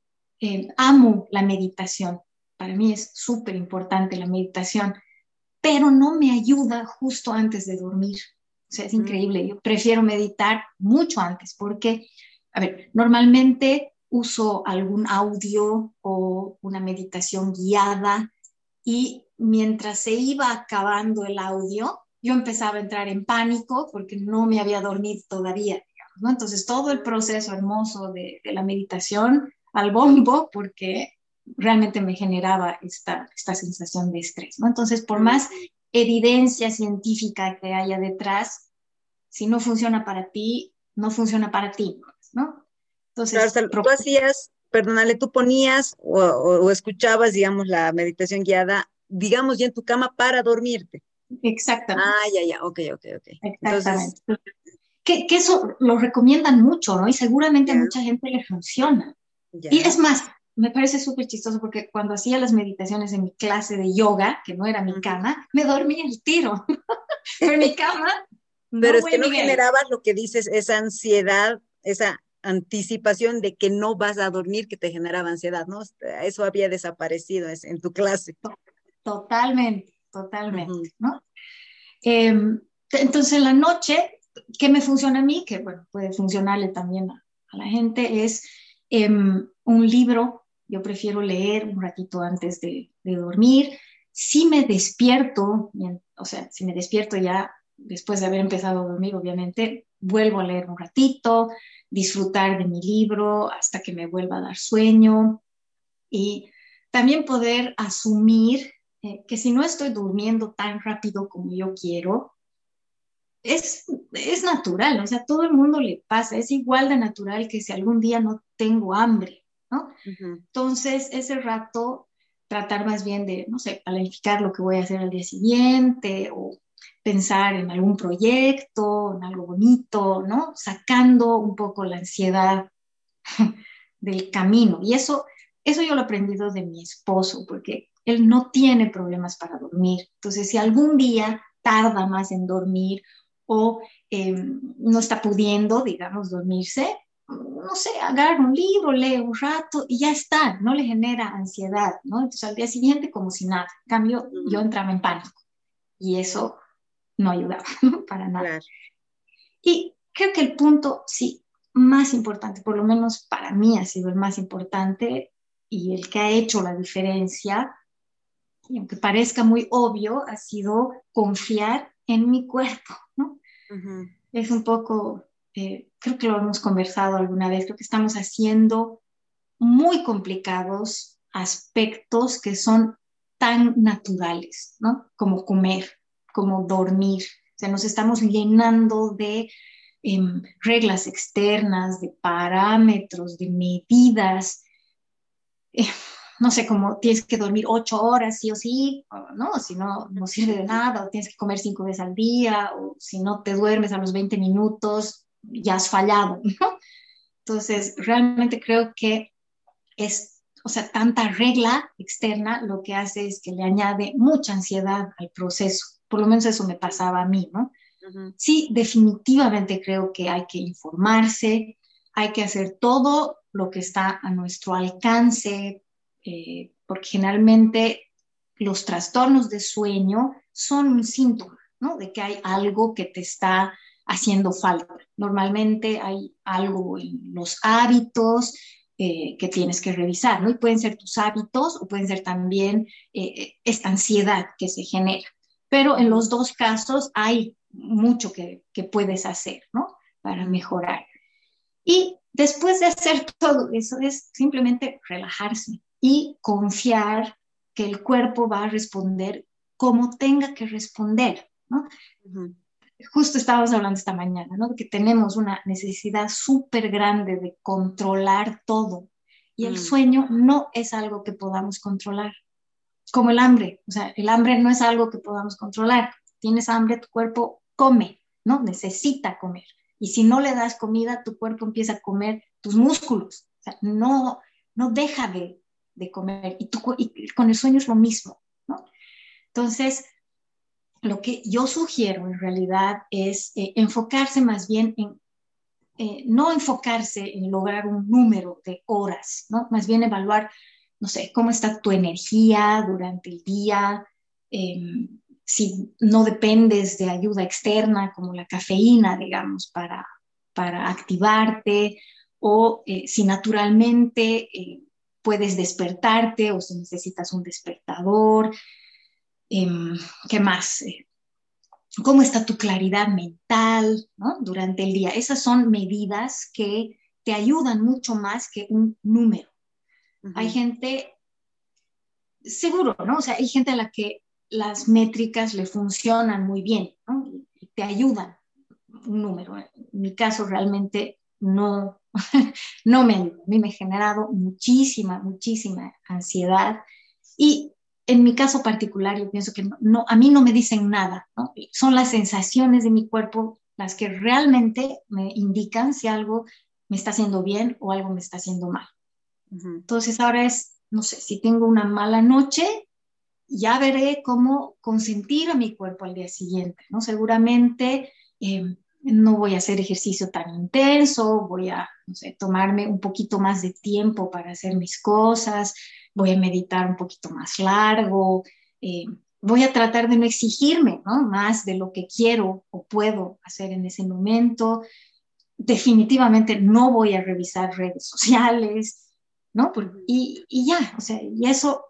eh, amo la meditación, para mí es súper importante la meditación, pero no me ayuda justo antes de dormir. O sea, es increíble, yo prefiero meditar mucho antes porque, a ver, normalmente uso algún audio o una meditación guiada y mientras se iba acabando el audio, yo empezaba a entrar en pánico porque no me había dormido todavía, ¿no? Entonces todo el proceso hermoso de, la meditación al bombo porque realmente me generaba esta, esta sensación de estrés, ¿no? Entonces, por más evidencia científica que haya detrás, si no funciona para ti, no funciona para ti, ¿no? Entonces, tú hacías, perdónale, tú ponías o, escuchabas, digamos, la meditación guiada, digamos, ya en tu cama para dormirte. Exactamente. Ah, ya, ya, ok, ok, ok. Exactamente. Que, eso lo recomiendan mucho, ¿no? Y seguramente a mucha gente le funciona. Y es más, me parece súper chistoso porque cuando hacía las meditaciones en mi clase de yoga, que no era mi cama, me dormía el tiro. [LAUGHS] en mi cama. Pero es que no generabas lo que dices, esa ansiedad, esa anticipación de que no vas a dormir que te generaba ansiedad, ¿no? Eso había desaparecido en tu clase. Totalmente, totalmente, ¿no? Em, entonces, en la noche, ¿qué me funciona a mí? Que, bueno, puede funcionarle también a, la gente, es em, un libro. Yo prefiero leer un ratito antes de, de dormir. Si me despierto, o sea, si me despierto ya después de haber empezado a dormir, obviamente, vuelvo a leer un ratito, disfrutar de mi libro hasta que me vuelva a dar sueño y también poder asumir eh, que si no estoy durmiendo tan rápido como yo quiero, es, es natural, o sea, todo el mundo le pasa, es igual de natural que si algún día no tengo hambre, ¿no? Entonces, ese rato tratar más bien de, no sé, planificar lo que voy a hacer al día siguiente o pensar en algún proyecto, en algo bonito, ¿no? Sacando un poco la ansiedad [LAUGHS] del camino. Y eso, eso yo lo he aprendido de mi esposo, porque él no tiene problemas para dormir. Entonces, si algún día tarda más en dormir o em, no está pudiendo, digamos, dormirse, no sé, agarra un libro, lee un rato y ya está, no le genera ansiedad, ¿no? Entonces al día siguiente como si nada. En cambio, yo entraba en pánico y eso no ayudaba [LAUGHS] para nada. Y creo que el punto, sí, más importante, por lo menos para mí ha sido el más importante y el que ha hecho la diferencia, y aunque parezca muy obvio, ha sido confiar en mi cuerpo, Es un poco, eh, creo que lo hemos conversado alguna vez, creo que estamos haciendo muy complicados aspectos que son tan naturales, ¿no? Como comer, como dormir. O sea, nos estamos llenando de em, reglas externas, de parámetros, de medidas. No sé, como tienes que dormir ocho horas sí o sí, no, si no, no sirve de nada, o tienes que comer cinco veces al día, o si no te duermes a los 20 minutos, ya has fallado, [LAUGHS] ¿no? Entonces, realmente creo que es, o sea, tanta regla externa lo que hace es que le añade mucha ansiedad al proceso. Por lo menos eso me pasaba a mí, ¿no? Sí, definitivamente creo que hay que informarse, hay que hacer todo lo que está a nuestro alcance eh, porque generalmente los trastornos de sueño son un síntoma, ¿no? De que hay algo que te está haciendo falta. Normalmente hay algo en los hábitos eh, que tienes que revisar, ¿no? Y pueden ser tus hábitos o pueden ser también eh, esta ansiedad que se genera. Pero en los dos casos hay mucho que, que puedes hacer, ¿no? Para mejorar. Y después de hacer [LAUGHS] todo eso es simplemente relajarse, y confiar que el cuerpo va a responder como tenga que responder, ¿no? Justo estábamos hablando esta mañana, ¿no? Que tenemos una necesidad súper grande de controlar todo y el mm. sueño no es algo que podamos controlar, como el hambre, o sea, el hambre no es algo que podamos controlar. Tienes hambre, tu cuerpo come, ¿no? Necesita comer. Y si no le das comida, tu cuerpo empieza a comer tus músculos. O sea, no, no deja de, de comer. Y, con el sueño es lo mismo, ¿no? Entonces, lo que yo sugiero en realidad es eh, enfocarse más bien en, eh, no enfocarse en lograr un número de horas, ¿no? Más bien evaluar, no sé, cómo está tu energía durante el día, em, si no dependes de ayuda externa como la cafeína, digamos, para, para activarte, o eh, si naturalmente puedes despertarte o si necesitas un despertador. Em, ¿Qué más? Eh, ¿Cómo está tu claridad mental durante el día? Esas son medidas que te ayudan mucho más que un número. Hay gente, seguro, ¿no? O sea, hay gente a la que las métricas le funcionan muy bien, ¿no? Y te ayudan un número. En mi caso realmente no, [LAUGHS] no me, a mí me ha generado muchísima, muchísima ansiedad y en mi caso particular yo pienso que no, a mí no me dicen nada, ¿no? son las sensaciones de mi cuerpo las que realmente me indican si algo me está haciendo bien o algo me está haciendo mal. Entonces ahora es, no sé, si tengo una mala noche, ya veré cómo consentir a mi cuerpo al día siguiente, ¿no? Seguramente eh, no voy a hacer ejercicio tan intenso, voy a tomarme un poquito más de tiempo para hacer mis cosas, voy a meditar un poquito más largo, eh, voy a tratar de no exigirme más de lo que quiero o puedo hacer en ese momento. Definitivamente no voy a revisar redes sociales, ¿no? y, y ya, o sea, y eso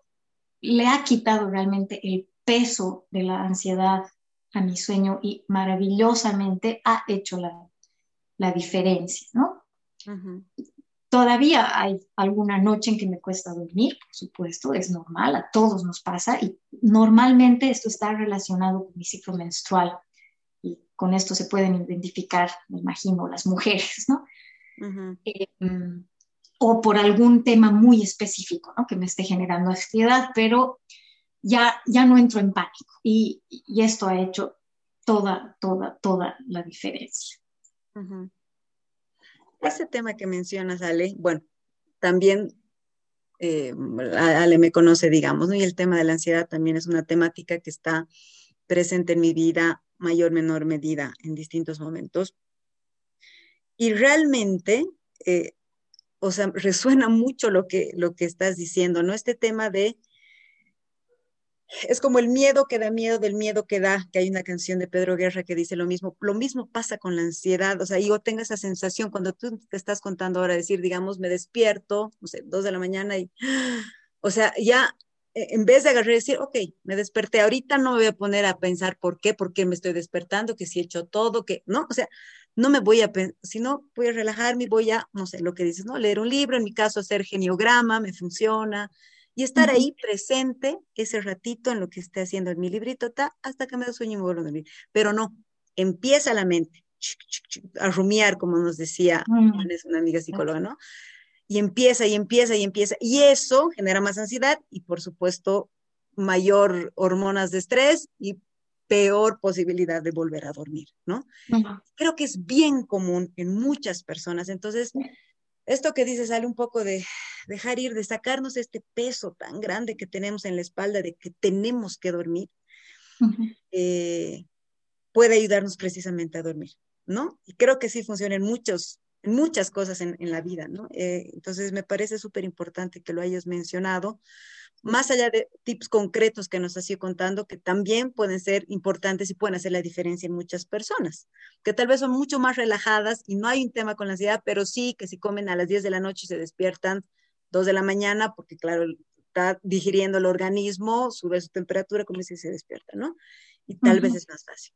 le ha quitado realmente el peso de la ansiedad a mi sueño y maravillosamente ha hecho la, la diferencia, ¿no? Todavía hay alguna noche en que me cuesta dormir, por supuesto, es normal, a todos nos pasa y normalmente esto está relacionado con mi ciclo menstrual y con esto se pueden identificar, me imagino, las mujeres, ¿no? Eh, o por algún tema muy específico, ¿no? Que me esté generando ansiedad, pero ya, ya no entro en pánico y, y esto ha hecho toda, toda, toda la diferencia. Ese tema que mencionas, Ale, bueno, también eh, Ale me conoce, digamos, ¿no? Y el tema de la ansiedad también es una temática que está presente en mi vida, mayor, menor medida, en distintos momentos. Y realmente, eh, o sea, resuena mucho lo que, lo que estás diciendo, ¿no? Este tema de es como el miedo que da miedo del miedo que da, que hay una canción de Pedro Guerra que dice lo mismo, lo mismo pasa con la ansiedad, o sea, yo tengo esa sensación cuando tú te estás contando ahora, decir, digamos, me despierto, no sé, dos de la mañana y, [GASPS] o sea, ya e, en vez de agarrar y decir, ok, me desperté, ahorita no me voy a poner a pensar por qué, por qué me estoy despertando, que si he hecho todo, que, no, o sea, no me voy a, sino voy a relajarme, voy a, no sé, lo que dices, ¿no? Leer un libro, en mi caso, hacer geniograma, me funciona, y estar ahí presente ese ratito en lo que esté haciendo en mi librito, hasta que me da sueño y me vuelvo a dormir. Pero no, empieza la mente a rumiar, como nos decía es una amiga psicóloga, ¿no? Y empieza y empieza y empieza. Y eso genera más ansiedad y, por supuesto, mayor hormonas de estrés y peor posibilidad de volver a dormir, ¿no? Creo que es bien común en muchas personas. Entonces, esto que dices sale un poco de dejar ir, de sacarnos este peso tan grande que tenemos en la espalda de que tenemos que dormir, eh, puede ayudarnos precisamente a dormir, ¿no? Y creo que sí funciona en, muchos, muchas cosas en, la vida, ¿no? Eh, entonces me parece súper importante que lo hayas mencionado, más allá de tips concretos que nos has ido contando, que también pueden ser importantes y pueden hacer la diferencia en muchas personas, que tal vez son mucho más relajadas y no hay un tema con la ansiedad, pero sí que si comen a las 10 de la noche y se despiertan 2 de la mañana, porque claro, está digiriendo el organismo, sube su temperatura, como si se despierta, ¿no? Y tal vez es más fácil.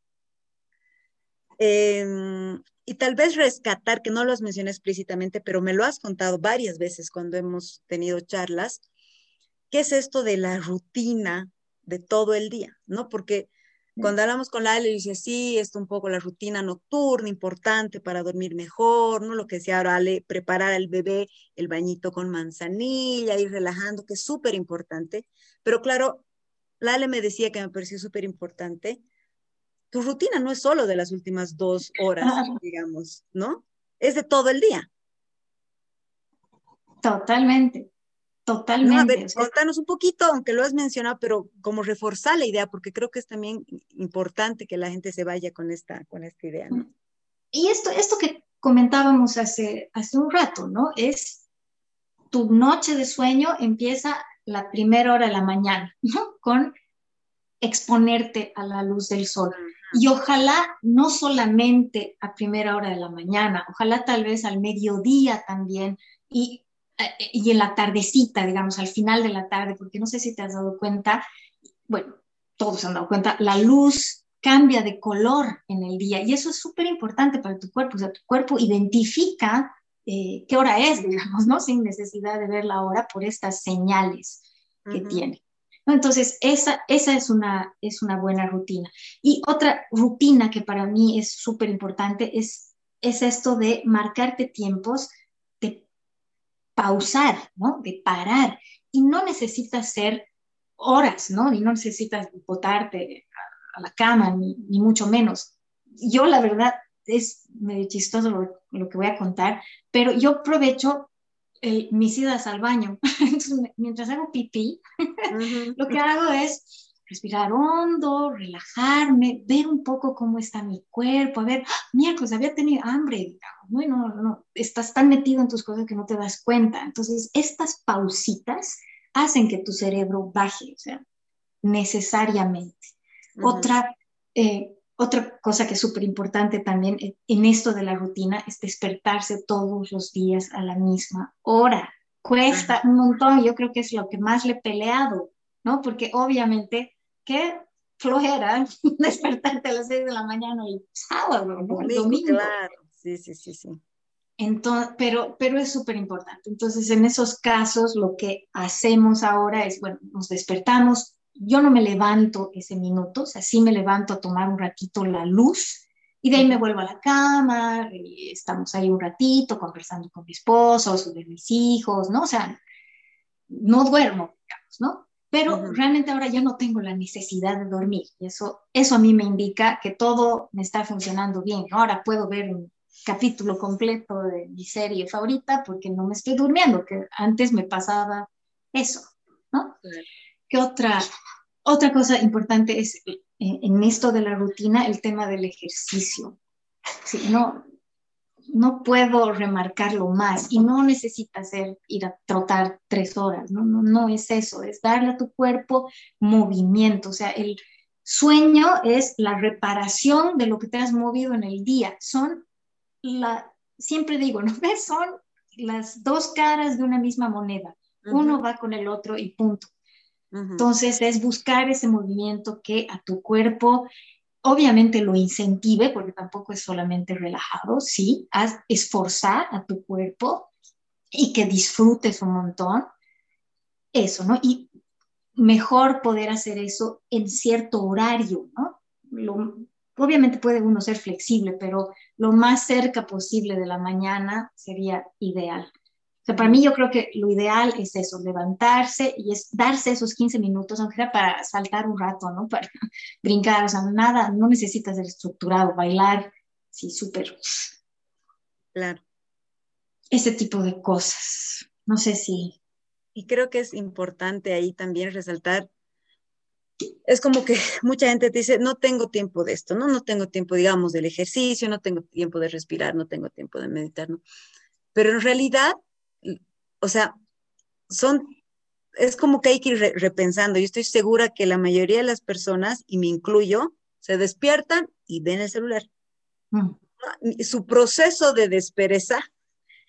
Em, y tal vez rescatar, que no lo has mencionado explícitamente, pero me lo has contado varias veces cuando hemos tenido charlas, ¿qué es esto de la rutina de todo el día? ¿No? Porque cuando hablamos con la Ale, dice, sí, esto un poco la rutina nocturna, importante para dormir mejor, ¿no? Lo que decía ahora Ale, preparar al bebé el bañito con manzanilla, ir relajando, que es súper importante. Pero claro, la Ale me decía que me pareció súper importante. Tu rutina no es solo de las últimas dos [LAUGHS] horas, digamos, ¿no? Es de todo el día. Totalmente. Totalmente. a ver, contanos un poquito, aunque lo has mencionado, pero como reforzar la idea, porque creo que es también importante que la gente se vaya con esta, con esta idea, ¿no? Y esto, esto que comentábamos hace, hace un rato, ¿no? Es tu noche de sueño empieza la primera hora de la mañana, ¿no? Con exponerte a la luz del sol. Y ojalá no solamente a primera hora de la mañana, ojalá tal vez al mediodía también. Y eh, y en la tardecita, digamos, al final de la tarde, porque no sé si te has dado cuenta, bueno, todos se han dado cuenta, la luz cambia de color en el día y eso es súper importante para tu cuerpo, o sea, tu cuerpo identifica eh, qué hora es, digamos, ¿no? Sin necesidad de ver la hora por estas señales que tiene. Entonces, esa, esa es, una, es una buena rutina. Y otra rutina que para mí es súper importante es, es esto de marcarte tiempos pausar, ¿no? De parar. Y no necesitas ser horas, ¿no? Y no necesitas botarte a, la cama, ni, mucho menos. Yo, la verdad, es medio chistoso lo, que voy a contar, pero yo aprovecho mis idas al baño. [LAUGHS] mientras hago pipí, lo que hago es respirar hondo, relajarme, ver un poco cómo está mi cuerpo, a ver, ¡ah! miércoles, había tenido hambre, digamos, ¿no? No, no, no, estás tan metido en tus cosas que no te das cuenta. Entonces, estas pausitas hacen que tu cerebro baje, o sea, necesariamente. Otra, eh, otra cosa que es súper importante también en esto de la rutina es despertarse todos los días a la misma hora. Cuesta un montón, yo creo que es lo que más le he peleado, ¿no? Porque obviamente qué flojera [LAUGHS] despertarte a las 6 de la mañana el sábado, El domingo. Claro, sí, sí, sí, sí. Entonces, pero, pero es súper importante. Entonces, en esos casos, lo que hacemos ahora es, bueno, nos despertamos. Yo no me levanto ese minuto, o sea, sí me levanto a tomar un ratito la luz, Y de ahí me vuelvo a la cama, y estamos ahí un ratito conversando con mi esposo, sobre mis hijos, ¿no? O sea, no duermo, digamos, ¿no? Pero realmente ahora ya no tengo la necesidad de dormir. Y eso, eso a mí me indica que todo me está funcionando bien. Ahora puedo ver un capítulo completo de mi serie favorita porque no me estoy durmiendo, que antes me pasaba eso, ¿no? ¿Qué otra, otra cosa importante es eh, en esto de la rutina el tema del ejercicio? Sí, no, no puedo remarcarlo más y no necesitas ser, ir a trotar tres horas, ¿no? No, no es eso, es darle a tu cuerpo movimiento, o sea, el sueño es la reparación de lo que te has movido en el día, son la, siempre digo, ¿no? [LAUGHS] Son las dos caras de una misma moneda, uno va con el otro y punto. Entonces es buscar ese movimiento que a tu cuerpo obviamente lo incentive, porque tampoco es solamente relajado, sí, haz, esforzar a tu cuerpo y que disfrutes un montón. Eso, ¿no? Y mejor poder hacer eso en cierto horario, ¿no? obviamente puede uno ser flexible, pero lo más cerca posible de la mañana sería ideal. O sea, para mí yo creo que lo ideal es eso, levantarse y es darse esos 15 minutos, aunque sea para saltar un rato, ¿no? Para [LAUGHS] brincar, o sea, nada, no necesitas ser estructurado, bailar, sí, súper. Claro. Ese tipo de cosas. No sé si. Y creo que es importante ahí también resaltar, es como que [LAUGHS] mucha gente te dice, no tengo tiempo de esto, ¿no? No tengo tiempo, digamos, del ejercicio, no tengo tiempo de respirar, no tengo tiempo de meditar, ¿no? Pero en realidad o sea, son, es como que hay que ir repensando. Yo estoy segura que la mayoría de las personas, y me incluyo, se despiertan y ven el celular. Mm. Su proceso de despereza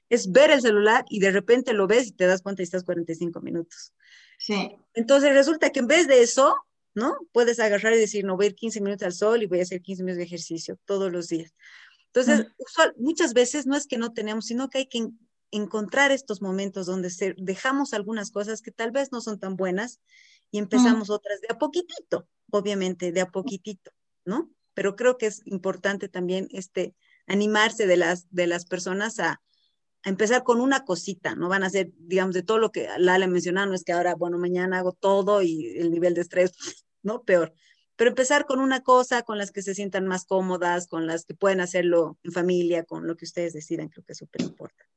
es ver el celular y de repente lo ves y te das cuenta y estás 45 minutos. Sí. Entonces resulta que en vez de eso, ¿no? Puedes agarrar y decir, no, voy a ir 15 minutos al sol y voy a hacer 15 minutos de ejercicio todos los días. Entonces, mm. muchas veces no es que no tenemos, sino que hay que encontrar estos momentos donde dejamos algunas cosas que tal vez no son tan buenas y empezamos otras de a poquitito, obviamente, de a poquitito, ¿no? Pero creo que es importante también este animarse de las, de las personas a, empezar con una cosita, no van a ser, digamos, de todo lo que Lala mencionaba, no es que ahora, bueno, mañana hago todo y el nivel de estrés, ¿no? Peor. Pero empezar con una cosa, con las que se sientan más cómodas, con las que pueden hacerlo en familia, con lo que ustedes decidan, creo que es súper importante.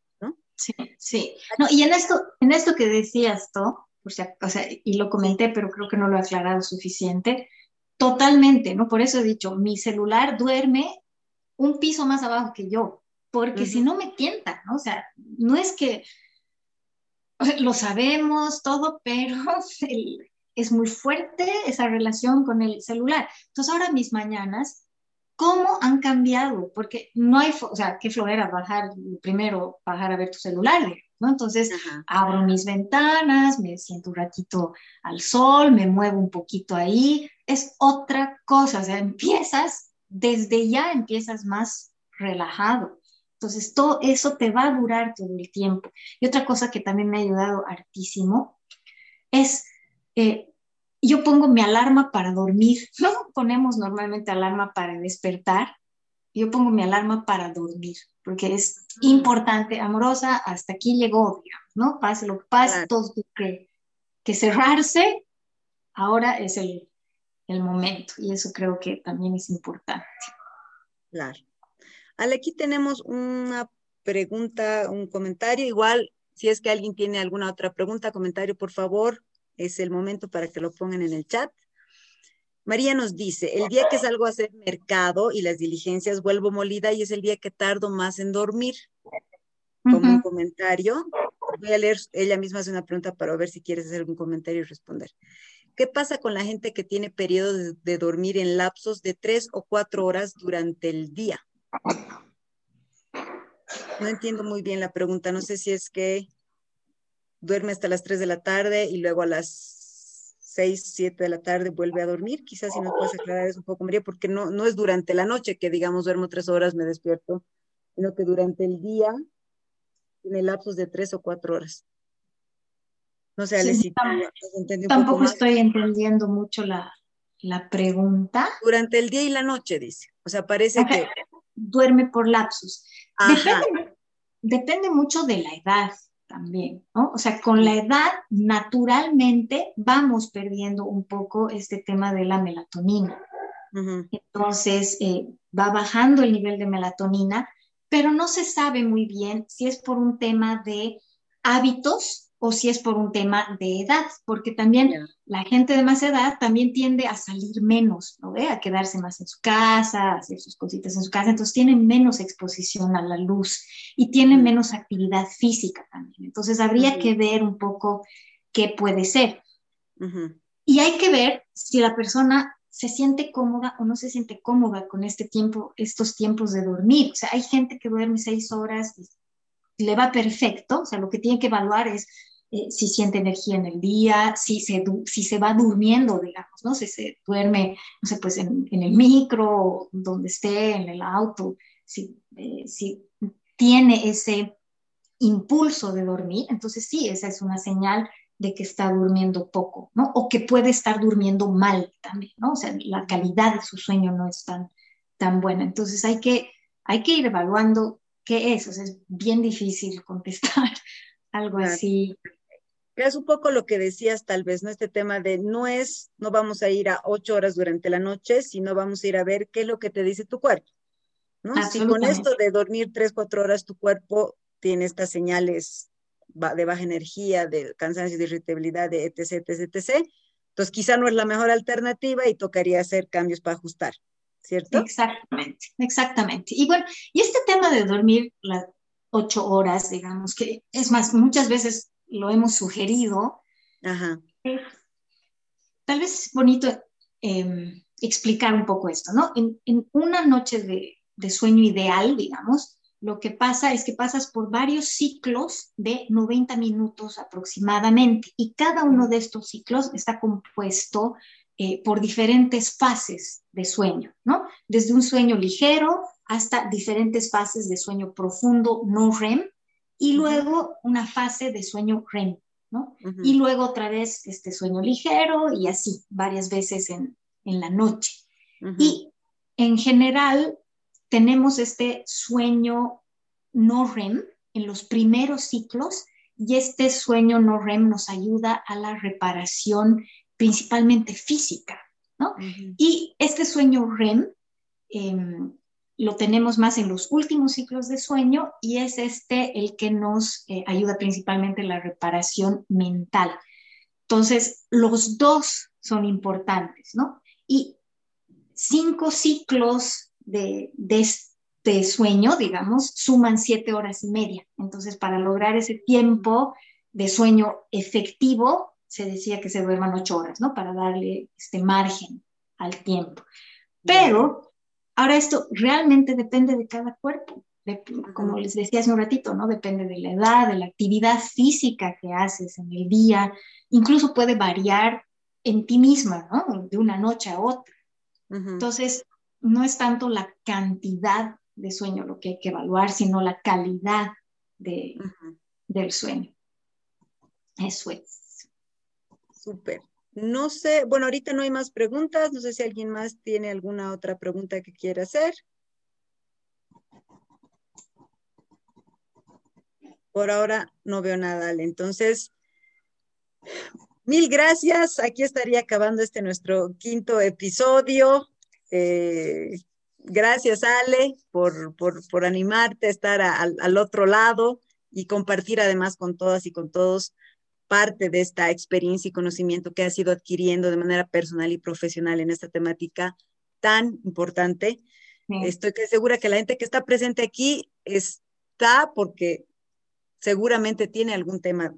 Sí, sí. No, y en esto, en esto que decías tú, o sea, y lo comenté, pero creo que no lo he aclarado suficiente, totalmente, ¿no? Por eso he dicho, mi celular duerme un piso más abajo que yo, porque si no me tienta, ¿no? O sea, no es que lo sabemos todo, [LAUGHS] pero es muy fuerte esa relación con el celular. Entonces ahora mis mañanas ¿Cómo han cambiado? Porque no hay, o sea, qué flojera bajar, primero bajar a ver tu celular, ¿no? Entonces abro mis ventanas, me siento un ratito al sol, me muevo un poquito ahí, es otra cosa, o sea, empiezas, desde ya empiezas más relajado. Entonces, todo eso te va a durar todo el tiempo. Y otra cosa que también me ha ayudado hartísimo es eh, yo pongo mi alarma para dormir, ¿no? Ponemos normalmente alarma para despertar, yo pongo mi alarma para dormir, porque es mm. importante, amorosa, hasta aquí llegó, digamos, ¿no? Pase lo que pase, todo que, que cerrarse, ahora es el, el momento, y eso creo que también es importante. Claro. Ale, aquí tenemos una pregunta, un comentario, igual, si es que alguien tiene alguna otra pregunta, comentario, por favor, es el momento para que lo pongan en el chat. María nos dice, el día que salgo a hacer mercado y las diligencias vuelvo molida y es el día que tardo más en dormir. Como un comentario, voy a leer, ella misma hace una pregunta para ver si quieres hacer algún comentario y responder. ¿Qué pasa con la gente que tiene periodos de, de dormir en lapsos de tres o cuatro horas durante el día? No entiendo muy bien la pregunta, no sé si es que duerme hasta las 3 de la tarde y luego a las 6, 7 de la tarde vuelve a dormir. Quizás si nos puedes aclarar eso un poco, María, porque no, no es durante la noche que, digamos, duermo tres horas, me despierto, sino que durante el día tiene lapsos de tres o cuatro horas. No sé, sí, tampoco estoy entendiendo mucho la, la pregunta. Durante el día y la noche, dice. O sea, parece que... Duerme por lapsus. Depende, depende mucho de la edad también, ¿no? O sea, con la edad, naturalmente vamos perdiendo un poco este tema de la melatonina. Entonces, eh, va bajando el nivel de melatonina, pero no se sabe muy bien si es por un tema de hábitos o si es por un tema de edad, porque también la gente de más edad también tiende a salir menos, ¿no? A quedarse más en su casa, a hacer sus cositas en su casa, entonces tienen menos exposición a la luz y tienen menos actividad física también. Entonces habría que ver un poco qué puede ser. Y hay que ver si la persona se siente cómoda o no se siente cómoda con este tiempo, estos tiempos de dormir. O sea, hay gente que duerme seis horas y le va perfecto, o sea, lo que tiene que evaluar es eh, si siente energía en el día, si se, si se va durmiendo, digamos, ¿no? Si se duerme, no sé, pues en, el micro, donde esté, en el auto, si, eh, si tiene ese impulso de dormir, entonces sí, esa es una señal de que está durmiendo poco, ¿no? O que puede estar durmiendo mal también, ¿no? O sea, la calidad de su sueño no es tan, tan buena. Entonces hay que, hay que ir evaluando qué es, o sea, es bien difícil [LAUGHS] contestar algo así. Es un poco lo que decías tal vez, ¿no? Este tema de no es, no vamos a ir a ocho horas durante la noche, sino vamos a ir a ver qué es lo que te dice tu cuerpo, ¿no? Si con esto de dormir tres, cuatro horas tu cuerpo tiene estas señales de baja energía, de cansancio, de irritabilidad, de etc, etc, etc, entonces quizá no es la mejor alternativa y tocaría hacer cambios para ajustar, ¿cierto? Exactamente, exactamente. Y bueno, y este tema de dormir las ocho horas, digamos que es más, muchas veces lo hemos sugerido. Ajá. tal vez es bonito em, explicar un poco esto, ¿no? En, una noche de, de, sueño ideal, digamos, lo que pasa es que pasas por varios ciclos de 90 minutos aproximadamente y cada uno de estos ciclos está compuesto eh, por diferentes fases de sueño, ¿no? Desde un sueño ligero hasta diferentes fases de sueño profundo, no REM, y luego una fase de sueño REM, ¿no? Y luego otra vez este sueño ligero y así, varias veces en, la noche. Y en general tenemos este sueño no REM en los primeros ciclos y este sueño no REM nos ayuda a la reparación principalmente física, ¿no? Y este sueño REM em, lo tenemos más en los últimos ciclos de sueño y es este el que nos eh, ayuda principalmente en la reparación mental. Entonces, los dos son importantes, ¿no? Y cinco ciclos de, de este sueño, digamos, suman siete horas y media. Entonces, para lograr ese tiempo de sueño efectivo, se decía que se duerman ocho horas, ¿no? Para darle este margen al tiempo. Pero Ahora esto realmente depende de cada cuerpo, como les decía hace un ratito, ¿no? Depende de la edad, de la actividad física que haces en el día, incluso puede variar en ti misma, ¿no? De una noche a otra. Entonces, no es tanto la cantidad de sueño lo que hay que evaluar, sino la calidad de, del sueño. Eso es. Súper. No sé, bueno, ahorita no hay más preguntas. No sé si alguien más tiene alguna otra pregunta que quiera hacer. Por ahora no veo nada, Ale. Entonces, mil gracias. Aquí estaría acabando este nuestro quinto episodio. Eh, gracias, Ale, por, por, animarte a estar al otro lado y compartir además con todas y con todos parte de esta experiencia y conocimiento que has ido adquiriendo de manera personal y profesional en esta temática tan importante. Estoy segura que la gente que está presente aquí está porque seguramente tiene algún tema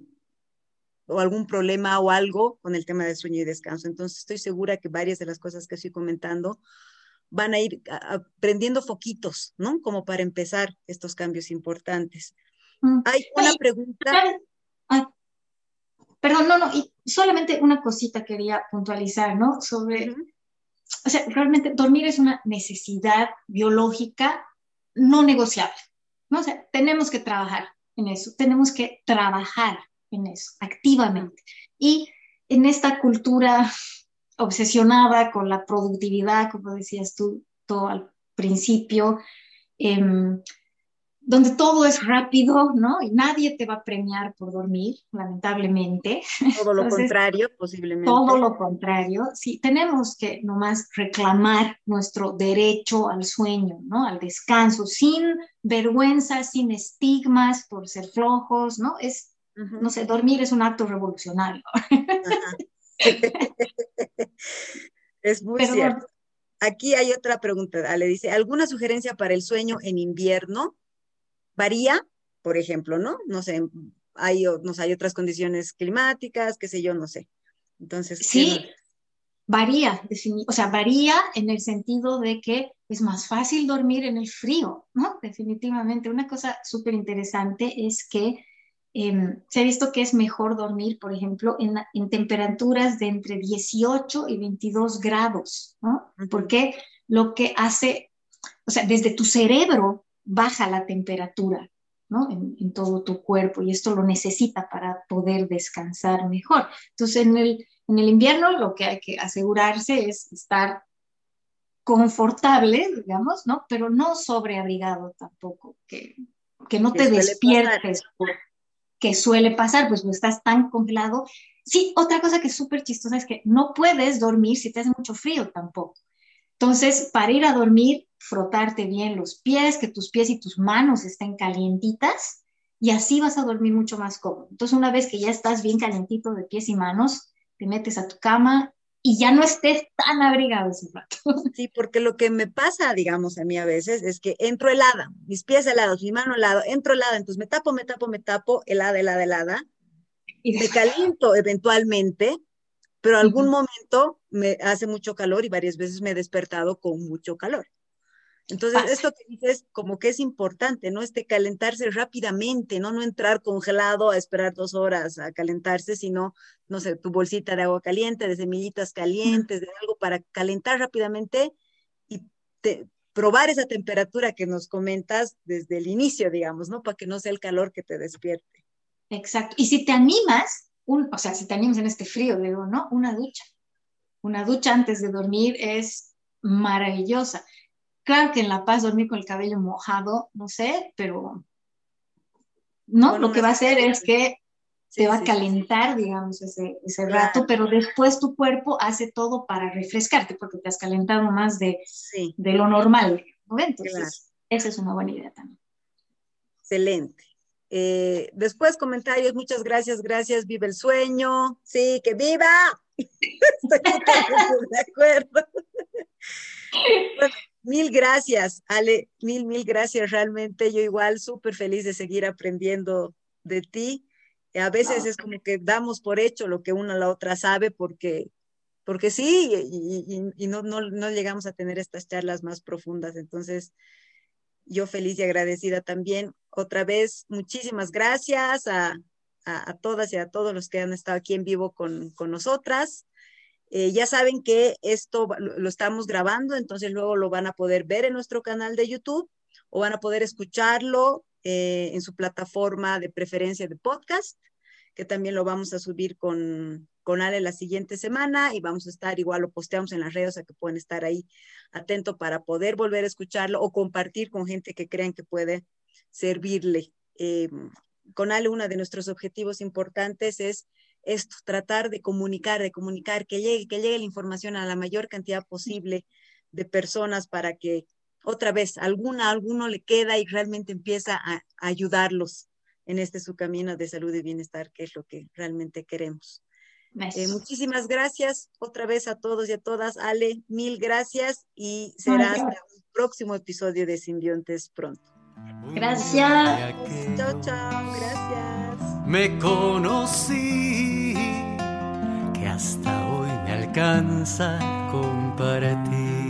o algún problema o algo con el tema de sueño y descanso. Entonces estoy segura que varias de las cosas que estoy comentando van a ir aprendiendo foquitos, ¿no? Como para empezar estos cambios importantes. Mm. Hay una pregunta. Perdón, no, no, y solamente una cosita quería puntualizar, ¿no? Sobre, o sea, realmente dormir es una necesidad biológica no negociable, ¿no? O sea, tenemos que trabajar en eso, tenemos que trabajar en eso activamente. Y en esta cultura [LAUGHS] obsesionada con la productividad, como decías tú todo al principio, em, donde todo es rápido, ¿no? Y nadie te va a premiar por dormir, lamentablemente. Todo lo contrario, posiblemente. Todo lo contrario. Sí, tenemos que nomás reclamar nuestro derecho al sueño, ¿no? Al descanso, sin vergüenza, sin estigmas por ser flojos, ¿no? Es, no sé, dormir es un acto revolucionario. [LAUGHS] es muy cierto. Aquí hay otra pregunta. Le dice, ¿alguna sugerencia para el sueño en invierno? Varía, por ejemplo, ¿no? No sé, hay, no sé, hay otras condiciones climáticas, qué sé yo, no sé. Entonces, sí, varía, o sea, varía en el sentido de que es más fácil dormir en el frío, ¿no? Definitivamente. Una cosa súper interesante es que em, se ha visto que es mejor dormir, por ejemplo, en, en, temperaturas de entre 18 y 22 grados, ¿no? Porque lo que hace, o sea, desde tu cerebro baja la temperatura ¿no? En, todo tu cuerpo y esto lo necesita para poder descansar mejor. Entonces, en el, en el invierno lo que hay que asegurarse es estar confortable, digamos, ¿no? Pero no sobreabrigado tampoco, que, que no te despiertes, que suele pasar, pues no estás tan congelado. Sí, otra cosa que es súper chistosa es que no puedes dormir si te hace mucho frío tampoco. Entonces, para ir a dormir, frotarte bien los pies, que tus pies y tus manos estén calientitas y así vas a dormir mucho más cómodo. Entonces, una vez que ya estás bien calientito de pies y manos, te metes a tu cama y ya no estés tan abrigado ese [LAUGHS] rato. Sí, porque lo que me pasa, digamos, a mí a veces es que entro helada, mis pies helados, mi mano helada, entro helada, entonces me tapo, me tapo, me tapo, helada, helada, helada, y me caliento eventualmente pero algún momento me hace mucho calor y varias veces me he despertado con mucho calor. Entonces, esto que dices, como que es importante, ¿no? Este calentarse rápidamente, ¿no? No entrar congelado a esperar dos horas a calentarse, sino, no sé, tu bolsita de agua caliente, de semillitas calientes, de algo para calentar rápidamente y probar esa temperatura que nos comentas desde el inicio, digamos, ¿no? Para que no sea el calor que te despierte. Exacto. Y si te animas, o sea, si te animas en este frío, digo, ¿no? Una ducha. Una ducha antes de dormir es maravillosa. Claro que en La Paz dormir con el cabello mojado, no sé, pero no, lo que va a hacer es que te va a calentar, digamos, ese, rato, pero después tu cuerpo hace todo para refrescarte porque te has calentado más de, de lo normal. ¿no? Entonces, esa es una buena idea también. Excelente. Eh, después comentarios, muchas gracias, gracias, vive el sueño, sí, que viva. [LAUGHS] Estoy de acuerdo. mil gracias, Ale, mil, mil gracias, realmente yo igual súper feliz de seguir aprendiendo de ti. A veces es como que damos por hecho lo que una la otra sabe porque, porque sí, y, no, no, no llegamos a tener estas charlas más profundas. Entonces, yo feliz y agradecida también. Otra vez, muchísimas gracias a, todas y a todos los que han estado aquí en vivo con, nosotras. Eh, ya saben que esto lo, estamos grabando, entonces luego lo van a poder ver en nuestro canal de YouTube o van a poder escucharlo eh, en su plataforma de preferencia de podcast, que también lo vamos a subir con, con Ale la siguiente semana y vamos a estar igual, lo posteamos en las redes, o sea que pueden estar ahí atento para poder volver a escucharlo o compartir con gente que crean que puede servirle. Eh, con Ale, uno de nuestros objetivos importantes es esto, tratar de comunicar, de comunicar, que llegue, que llegue la información a la mayor cantidad posible de personas para que otra vez alguna, alguno le queda y realmente empieza a, a ayudarlos en este su camino de salud y bienestar, que es lo que realmente queremos. Eh, muchísimas gracias otra vez a todos y a todas. Ale, mil gracias y será hasta un próximo episodio de Simbiontes pronto. Gracias. Chao, chao, gracias. Me conocí que hasta hoy me alcanza compartir.